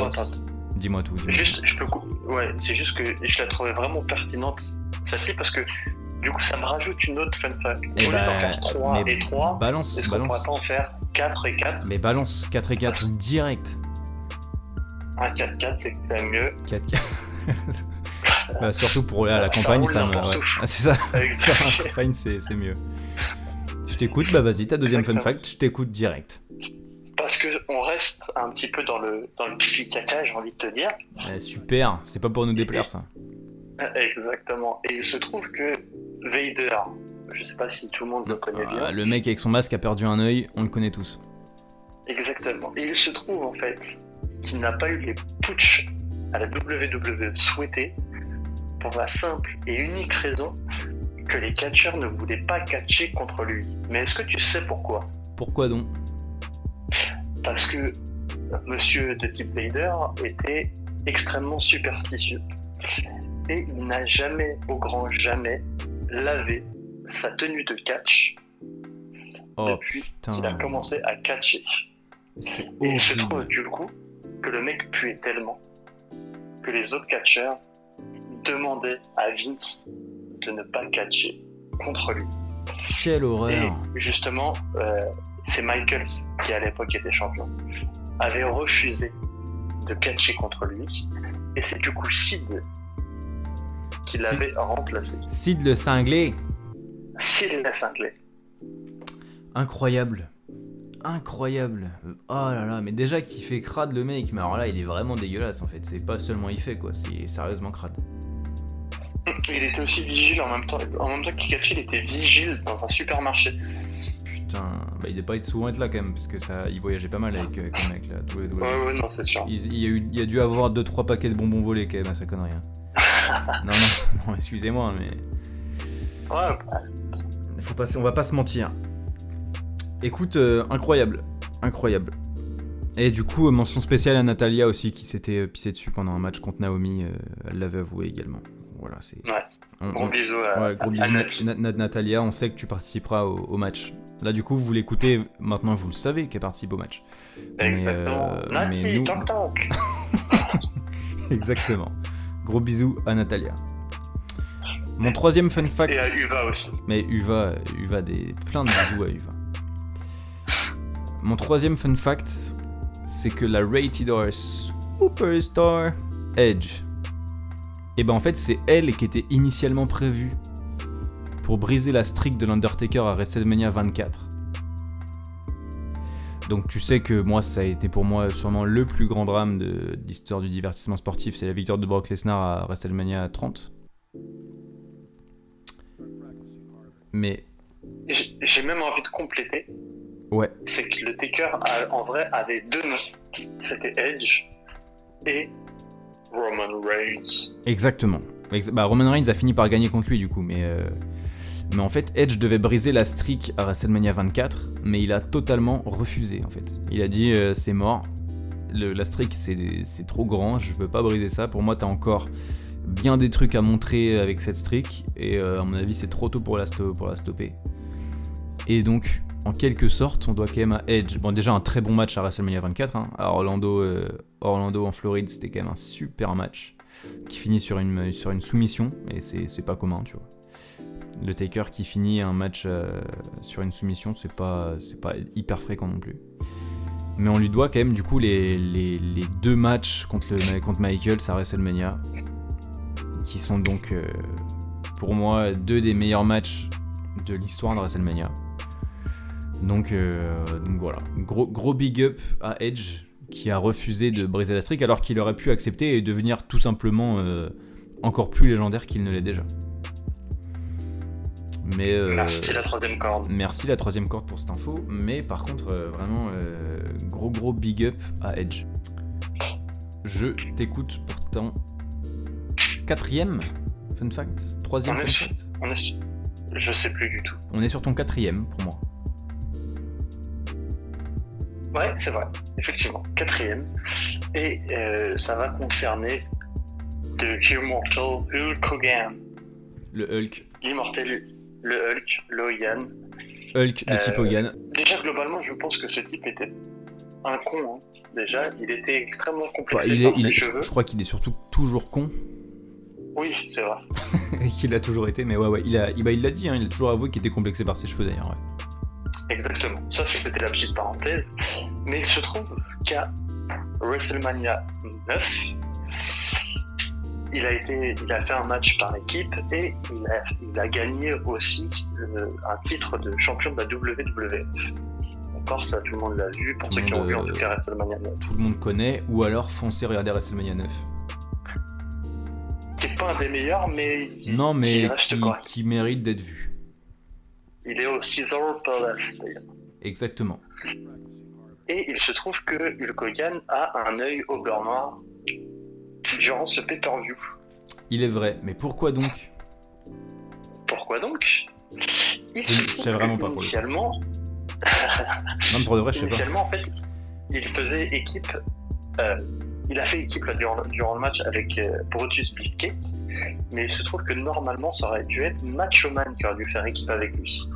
Dis-moi tout. Juste, je peux. Ouais, c'est juste que je la trouvais vraiment pertinente, celle-ci, parce que du coup, ça me rajoute une autre fun fact. Eh Au lieu bah, d'en faire 3 mais et 3, Balance, est-ce qu'on pourrait pas en faire 4 et 4 Mais balance 4 et 4 direct. Un 4-4, c'est quand même mieux. 4 4. Bah, surtout pour la, la campagne, ça me. ouais. Ah, c'est ça. La campagne, c'est mieux. Je t'écoute, bah vas-y, ta deuxième fun fact, je t'écoute direct. Parce que on reste un petit peu dans le, dans le pipi caca, j'ai envie de te dire. Euh, super, c'est pas pour nous déplaire ça. Exactement. Et il se trouve que Vader, je sais pas si tout le monde le connaît bien. Ah, le mec avec son masque a perdu un œil, on le connaît tous. Exactement. Et il se trouve en fait qu'il n'a pas eu les putsch à la WWE souhaités pour la simple et unique raison que les catcheurs ne voulaient pas catcher contre lui. Mais est-ce que tu sais pourquoi? Pourquoi donc? Parce que monsieur de type Vader était extrêmement superstitieux. Et il n'a jamais, au grand jamais, lavé sa tenue de catch Oh depuis qu'il a commencé à catcher. c'est Et il se trouve du coup que le mec puait tellement que les autres catcheurs demandaient à Vince de ne pas catcher contre lui. Quelle Et horreur. justement, euh, c'est Michaels, qui à l'époque était champion, avait refusé de catcher contre lui. Et c'est du coup Sid qui Sid. l'avait remplacé. Sid le cinglé. Sid l'a cinglé. Incroyable. Incroyable. Oh là là, mais déjà qu'il fait crade le mec, mais alors là il est vraiment dégueulasse en fait. C'est pas seulement il fait quoi, c'est sérieusement crade. Il était aussi vigile en même temps. En même temps qu'il catchait, il était vigile dans un supermarché. Putain, bah il devait pas être souvent être là quand même, parce que ça, il voyageait pas mal avec, euh, avec le mec là, tous les deux. Ouais, ouais, non, c'est sûr. Il, il y a eu, il y a dû avoir 2-3 paquets de bonbons volés quand même à sa connerie. hein. non, non, non, excusez-moi, mais. Ouais, Faut pas, on va pas se mentir. Écoute, euh, incroyable. Incroyable. Et du coup, euh, mention spéciale à Natalia aussi, qui s'était euh, pissé dessus pendant un match contre Naomi. euh, elle l'avait avoué également. Voilà, c'est. Ouais. On- gros on- bisous à, Ouais, gros à bisous, Nat. Na- Na- Natalia. On sait que tu participeras au, au match. Là, du coup, vous l'écoutez. Maintenant, vous le savez qu'elle participe au match. Mais, Exactement. euh, mais nous- toc. Exactement. Gros bisous à Natalia. Mon troisième fun fact. Et à Uva aussi. Mais Uva, Uva des plein de bisous à Uva. Mon troisième fun fact, c'est que la Rated R Superstar Edge, et ben en fait c'est elle qui était initialement prévue pour briser la streak de l'Undertaker à WrestleMania 24. Donc tu sais que moi ça a été pour moi sûrement le plus grand drame de de l'histoire du divertissement sportif, c'est la victoire de Brock Lesnar à WrestleMania 30. Mais J'ai même envie de compléter. ouais, C'est que le Taker, en vrai, avait deux noms. C'était Edge et Roman Reigns. Exactement. Ex- bah, Roman Reigns a fini par gagner contre lui du coup, mais, euh, mais en fait Edge devait briser la streak à WrestleMania 24, mais il a totalement refusé en fait. Il a dit euh, c'est mort, le, la streak c'est trop grand, je veux pas briser ça. Pour moi, t'as encore bien des trucs à montrer avec cette streak, et euh, à mon avis, c'est trop tôt pour la stopper. Et donc, en quelque sorte, on doit quand même à Edge. Bon, déjà un très bon match à WrestleMania 24. Hein. À Orlando, euh, Orlando en Floride, c'était quand même un super match qui finit sur une, sur une soumission, et c'est pas commun, tu vois. Le Taker qui finit un match euh, sur une soumission, c'est pas, pas hyper fréquent non plus. Mais on lui doit quand même du coup les, les, deux matchs contre, le, contre Michael à WrestleMania, qui sont donc euh, pour moi deux des meilleurs matchs de l'histoire de WrestleMania. Donc, euh, donc voilà, gros, gros big up à Edge qui a refusé de briser la streak alors qu'il aurait pu accepter et devenir tout simplement euh, encore plus légendaire qu'il ne l'est déjà. Mais, euh, merci la troisième corde. Merci la troisième corde pour cette info. Mais par contre, euh, vraiment, gros gros big up à Edge. Je t'écoute pour ton quatrième fun fact Troisième fun fact Je sais plus du tout. On est sur ton quatrième pour moi. Ouais, c'est vrai, effectivement. Quatrième. Et euh, ça va concerner The Immortal Hulk Hogan. Le Hulk. L'immortel, le Hulk, Logan. Hulk de type euh, Hogan. Déjà, globalement, je pense que ce type était un con. Hein. Déjà, il était extrêmement complexé il est, cheveux. Je crois qu'il est surtout toujours con. Oui, c'est vrai. Et qu'il a toujours été, mais ouais, ouais, il a, il, bah, il l'a dit, hein, il a toujours avoué qu'il était complexé par ses cheveux d'ailleurs. Ouais. Exactement. Ça, c'était la petite parenthèse. Mais il se trouve qu'à WrestleMania 9, il a, été, il a fait un match par équipe et il a, gagné aussi euh, un titre de champion de la WWF. Encore ça, tout le monde l'a vu. Pour ceux qui ont vu en tout cas WrestleMania 9. Tout le monde connaît, ou alors foncez regarder WrestleMania 9. Qui n'est pas un des meilleurs, mais. Non, mais qui mérite d'être vu. Il est au Caesar Palace. Exactement. Et il se trouve que Hulk Hogan a un œil au beurre noir durant ce pay-per-view. Il est vrai, mais pourquoi donc? Pourquoi donc? Il je sais vraiment pas initialement... non, pour de vrai, je sais initialement, en fait, il faisait équipe. Euh, il a fait équipe durant, le match avec euh, Brutus Beefcake, mais il se trouve que normalement ça aurait dû être Macho Man qui aurait dû faire équipe avec lui.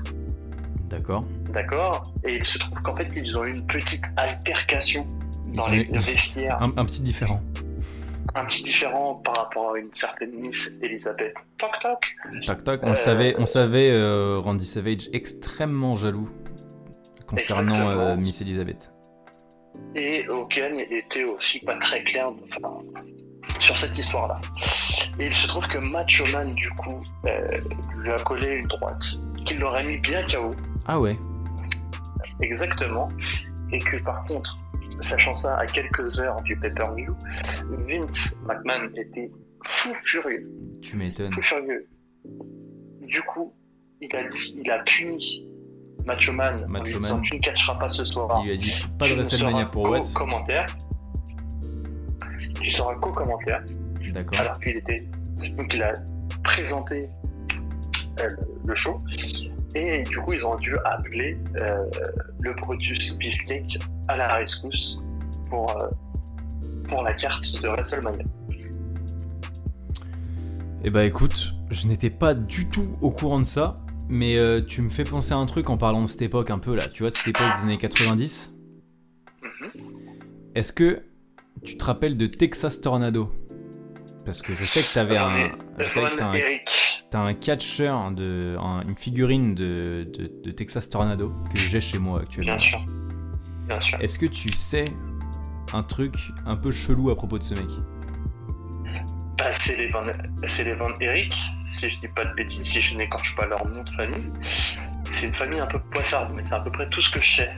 D'accord. D'accord. Et il se trouve qu'en fait ils ont eu une petite altercation dans les vestiaires. Un, petit différent. Un petit différent par rapport à une certaine Miss Elizabeth. Toc toc. Toc toc. On savait, on savait euh, Randy Savage extrêmement jaloux concernant euh, Miss Elizabeth. Et Hogan était aussi pas très clair sur cette histoire-là. Et il se trouve que Macho Man, du coup, euh, lui a collé une droite, qu'il l'aurait mis bien KO. Ah ouais Exactement. Et que par contre, sachant ça à quelques heures du pay-per-view, Vince McMahon était fou furieux. Tu m'étonnes. Fou furieux. Du coup, il a, il a puni Macho Man, Macho Man. tu ne catcheras pas ce soir. Il a dit pas de WrestleMania pour Watt. commentaire. Tu seras co-commentaire. D'accord. Alors qu'il était. Donc il a présenté euh, le show. Et du coup, ils ont dû appeler euh, le Brutus Beefcake à la rescousse pour, euh, pour la carte de WrestleMania. Eh bah écoute, je n'étais pas du tout au courant de ça. Mais euh, tu me fais penser à un truc en parlant de cette époque un peu là, tu vois, de cette époque des années 90. Mhm. Est-ce que tu te rappelles de Texas Tornado? Parce que je sais que t'avais un. Je sais que t'as un, as un catcher, de, une figurine de, de, Texas Tornado que j'ai chez moi actuellement. Bien sûr. Bien sûr. Est-ce que tu sais un truc un peu chelou à propos de ce mec? Bah, c'est les Van, c'est les Van Eric, si je dis pas de bêtises, si je n'écorche pas leur nom de famille. C'est une famille un peu poissarde, mais c'est à peu près tout ce que je sais.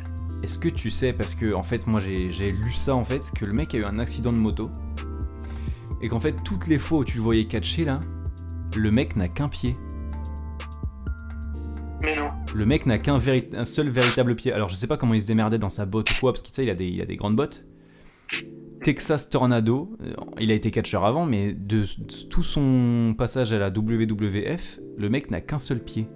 Est-ce que tu sais, parce que en fait, moi j'ai lu ça en fait, que le mec a eu un accident de moto et qu'en fait, toutes les fois où tu le voyais catcher là, le mec n'a qu'un pied. Mais non. Le mec n'a qu'un un seul véritable pied. Alors je sais pas comment il se démerdait dans sa botte ou quoi, parce qu'il il a des, il a des grandes bottes. Texas Tornado, euh, il a été catcheur avant, mais de, tout son passage à la WWF, le mec n'a qu'un seul pied.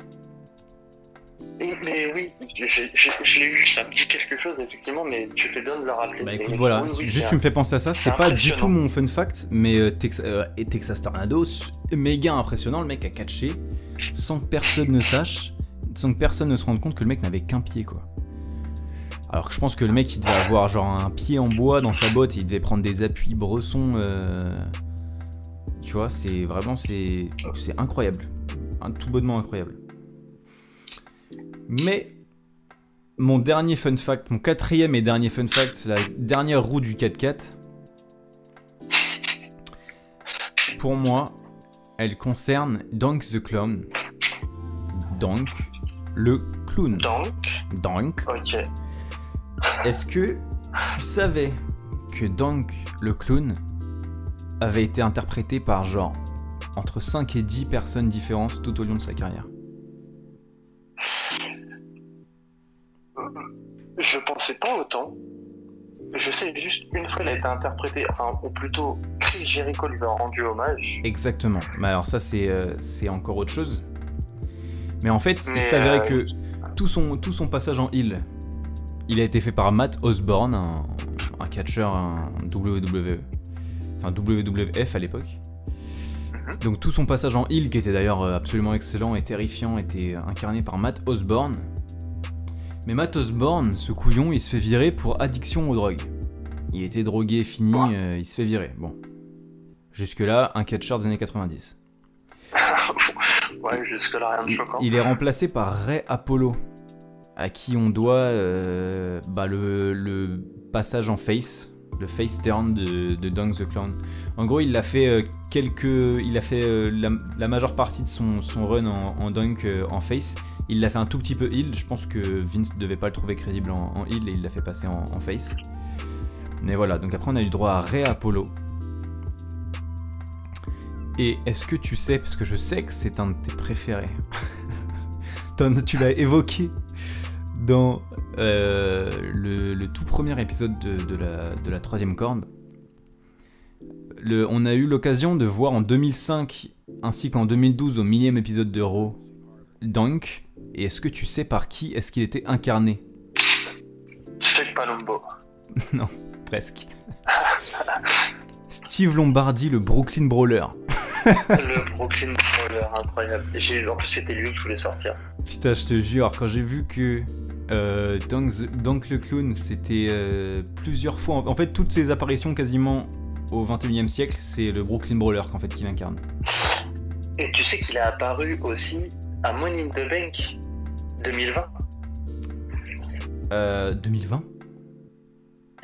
Mais oui, l'ai eu, ça me dit quelque chose effectivement, mais tu fais bien de le rappeler. Bah écoute, voilà, juste tu me fais penser à ça, c'est pas du tout mon fun fact, mais euh, euh, Texas Tornado, méga impressionnant, le mec a catché sans que personne ne sache, sans que personne ne se rende compte que le mec n'avait qu'un pied quoi. Alors que je pense que le mec il devait avoir genre un pied en bois dans sa botte, il devait prendre des appuis bressons. Euh, tu vois, c'est vraiment c'est incroyable, un tout bonnement incroyable. Mais mon dernier fun fact, mon quatrième et dernier fun fact, la dernière roue du 4x4, pour moi, elle concerne Donk the Clown. Donk, le clown. Donk Donk. Ok. Est-ce que tu savais que Donk, le clown, avait été interprété par genre entre 5 et 10 personnes différentes tout au long de sa carrière? Je pensais pas autant. Je sais juste une fois, elle a été interprétée, enfin, ou plutôt Chris Jericho lui a rendu hommage. Exactement. Mais alors, ça, c'est euh, encore autre chose. Mais en fait, il s'est avéré que tout son, tout son passage en heel, il a été fait par Matt Osborne, un, un catcheur, WWE, enfin WWF à l'époque. Mhm. Donc tout son passage en heel, qui était d'ailleurs euh, absolument excellent et terrifiant, était incarné par Matt Osborne. Mais Matt Osborne, ce couillon, il se fait virer pour addiction aux drogues. Il était drogué, fini, euh, il se fait virer. Bon. Jusque-là, un catcher des années 90. ouais, jusque-là, rien de choquant. Il, est remplacé par Ray Apollo, à qui on doit euh, bah, le, passage en face, le face turn de, Dunk the Clown. En gros, il a fait euh, quelques, il a fait la, majeure partie de son, run en, dunk en face il l'a fait un tout petit peu heal. Je pense que Vince devait pas le trouver crédible en, en heal et il l'a fait passer en, face. Mais voilà, donc après on a eu droit à Rey Apollo. Et est-ce que tu sais, parce que je sais que c'est un de tes préférés, tu l'as évoqué dans euh, le, tout premier épisode de, la, de la, troisième corde. Le, on a eu l'occasion de voir en 2005 ainsi qu'en 2012 au millième épisode de Raw Dunk et est-ce que tu sais par qui est-ce qu'il était incarné? Chuck Palumbo. non, presque. Steve Lombardi, le Brooklyn Brawler. Le Brooklyn Brawler, incroyable. En plus, c'était lui que je voulais sortir. Putain, je te jure, quand j'ai vu que euh, Dunk, le Clown, c'était euh, plusieurs fois. En fait, toutes ses apparitions quasiment au 21 e siècle, c'est le Brooklyn Brawler qu'en fait qu'il incarne. Et tu sais qu'il a apparu aussi à Money in the Bank 2020 euh, 2020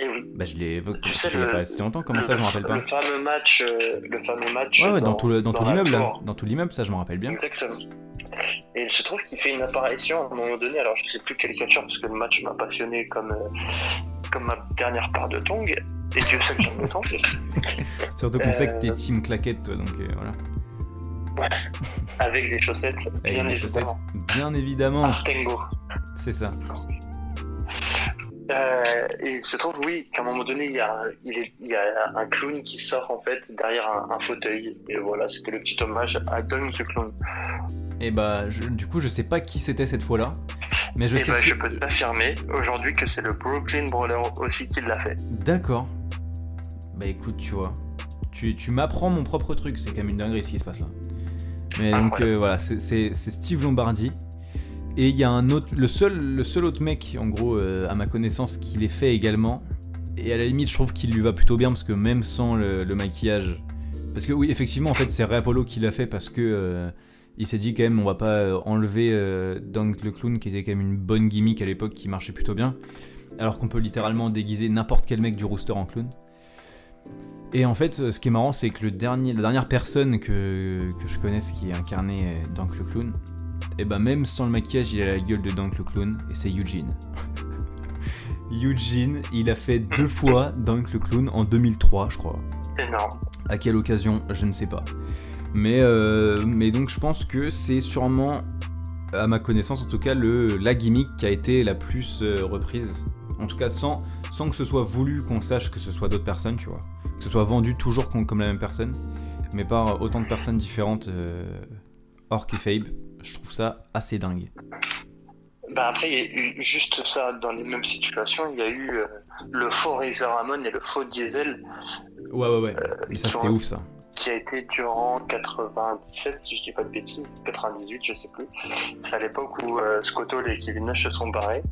Eh oui. Bah, je l'ai évoqué tu sais, pas si longtemps, comment ça je me rappelle pas Le fameux match, euh, le fameux match. Ouais, ouais dans, tout, dans, tout l'immeuble, dans tout l'immeuble, ça je me rappelle bien. Exactement. Et il se trouve qu'il fait une apparition à un moment donné, alors je sais plus quel catcheur, parce que le match m'a passionné comme, euh, comme ma dernière part de tong, et Dieu sait que j'aime le tong. Surtout qu'on sait que t'es team claquette, toi, donc voilà. Ouais, avec des chaussettes, bien évidemment. Chaussettes, bien évidemment. Artengo. C'est ça. Euh, et il se trouve, oui, qu'à un moment donné, il y, a, il, y a un clown qui sort en fait derrière un, fauteuil. Et voilà, c'était le petit hommage à Don ce clown. Et bah, du coup, je sais pas qui c'était cette fois-là. Mais je sais. Bah, je peux t'affirmer aujourd'hui que c'est le Brooklyn Brawler aussi qui l'a fait. D'accord. Bah écoute, tu vois. Tu, tu m'apprends mon propre truc, c'est quand même une dinguerie ce qui se passe là. Mais donc euh, voilà, c'est Steve Lombardi. Et il y a un autre, le seul, le seul autre mec, en gros, euh, à ma connaissance, qui l'ait fait également. Et à la limite, je trouve qu'il lui va plutôt bien parce que même sans le, maquillage. Parce que oui, effectivement, en fait, c'est Ray Apollo qui l'a fait parce que euh, il s'est dit quand même, on va pas enlever Dunk le clown, qui était quand même une bonne gimmick à l'époque, qui marchait plutôt bien. Alors qu'on peut littéralement déguiser n'importe quel mec du rooster en clown. Et en fait, ce qui est marrant, c'est que la dernière personne que, je connaisse qui est incarnée dans le Clown, et eh ben même sans le maquillage, il a la gueule de Dunk le Clown, et c'est Eugene. Eugene, il a fait deux fois Dunk le Clown en 2003, je crois. Énorme. À quelle occasion, je ne sais pas. Mais, euh, mais donc je pense que c'est sûrement, à ma connaissance en tout cas, le, la gimmick qui a été la plus euh, reprise. En tout cas, sans, sans que ce soit voulu qu'on sache que ce soit d'autres personnes, tu vois que ce soit vendu toujours comme, la même personne, mais par autant de personnes différentes euh, hors Fabe. Je trouve ça assez dingue. bah après, il y a eu juste ça dans les mêmes situations. Il y a eu euh, le faux Razor Ramon et le faux Diesel. Ouais, ouais, ouais. Mais ça, c'était ouf, ça. Qui a été durant 97, si je dis pas de bêtises, 98, je sais plus. C'est à l'époque où Scotto et Kevin Nash se sont barrés.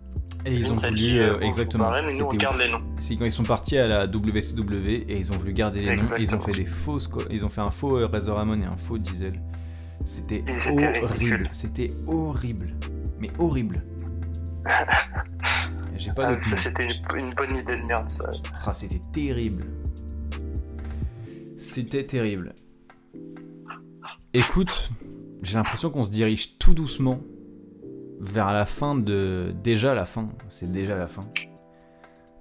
Et ils ont voulu, exactement. C'est quand ils sont partis à la WCW et ils ont voulu garder les noms. ils ont fait des fausses, ils ont fait un faux Razor Ramon et un faux Diesel. C'était horrible. C'était horrible. Mais horrible. J'ai pas ah, ça, c'était une, bonne idée de merde, ça. Ah, c'était terrible. C'était terrible. Écoute, j'ai l'impression qu'on se dirige tout doucement vers la fin de. Déjà la fin, c'est déjà la fin.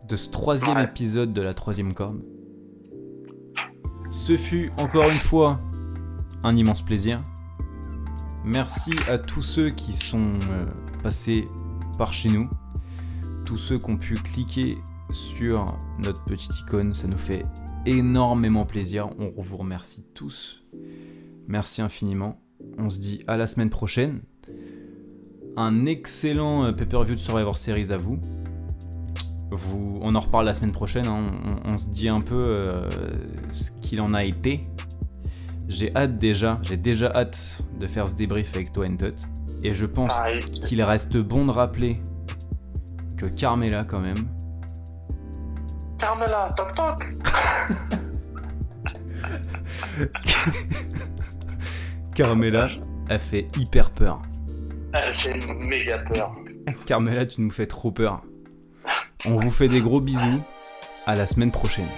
De ce troisième épisode de la troisième corde. Ce fut encore une fois un immense plaisir. Merci à tous ceux qui sont euh, passés par chez nous. Tous ceux qui ont pu cliquer sur notre petite icône, ça nous fait énormément plaisir. On vous remercie tous. Merci infiniment. On se dit à la semaine prochaine un excellent euh, pay-per-view de Survivor Series à vous. On en reparle la semaine prochaine, hein. on, se dit un peu euh, ce qu'il en a été. J'ai hâte déjà, j'ai déjà hâte de faire ce débrief avec toi Tot. Et je pense qu'il reste bon de rappeler que Carmela quand même. Carmela, toc toc Carmela a fait hyper peur. Elle fait méga peur. Carmela, tu nous fais trop peur. On vous fait des gros bisous. À la semaine prochaine.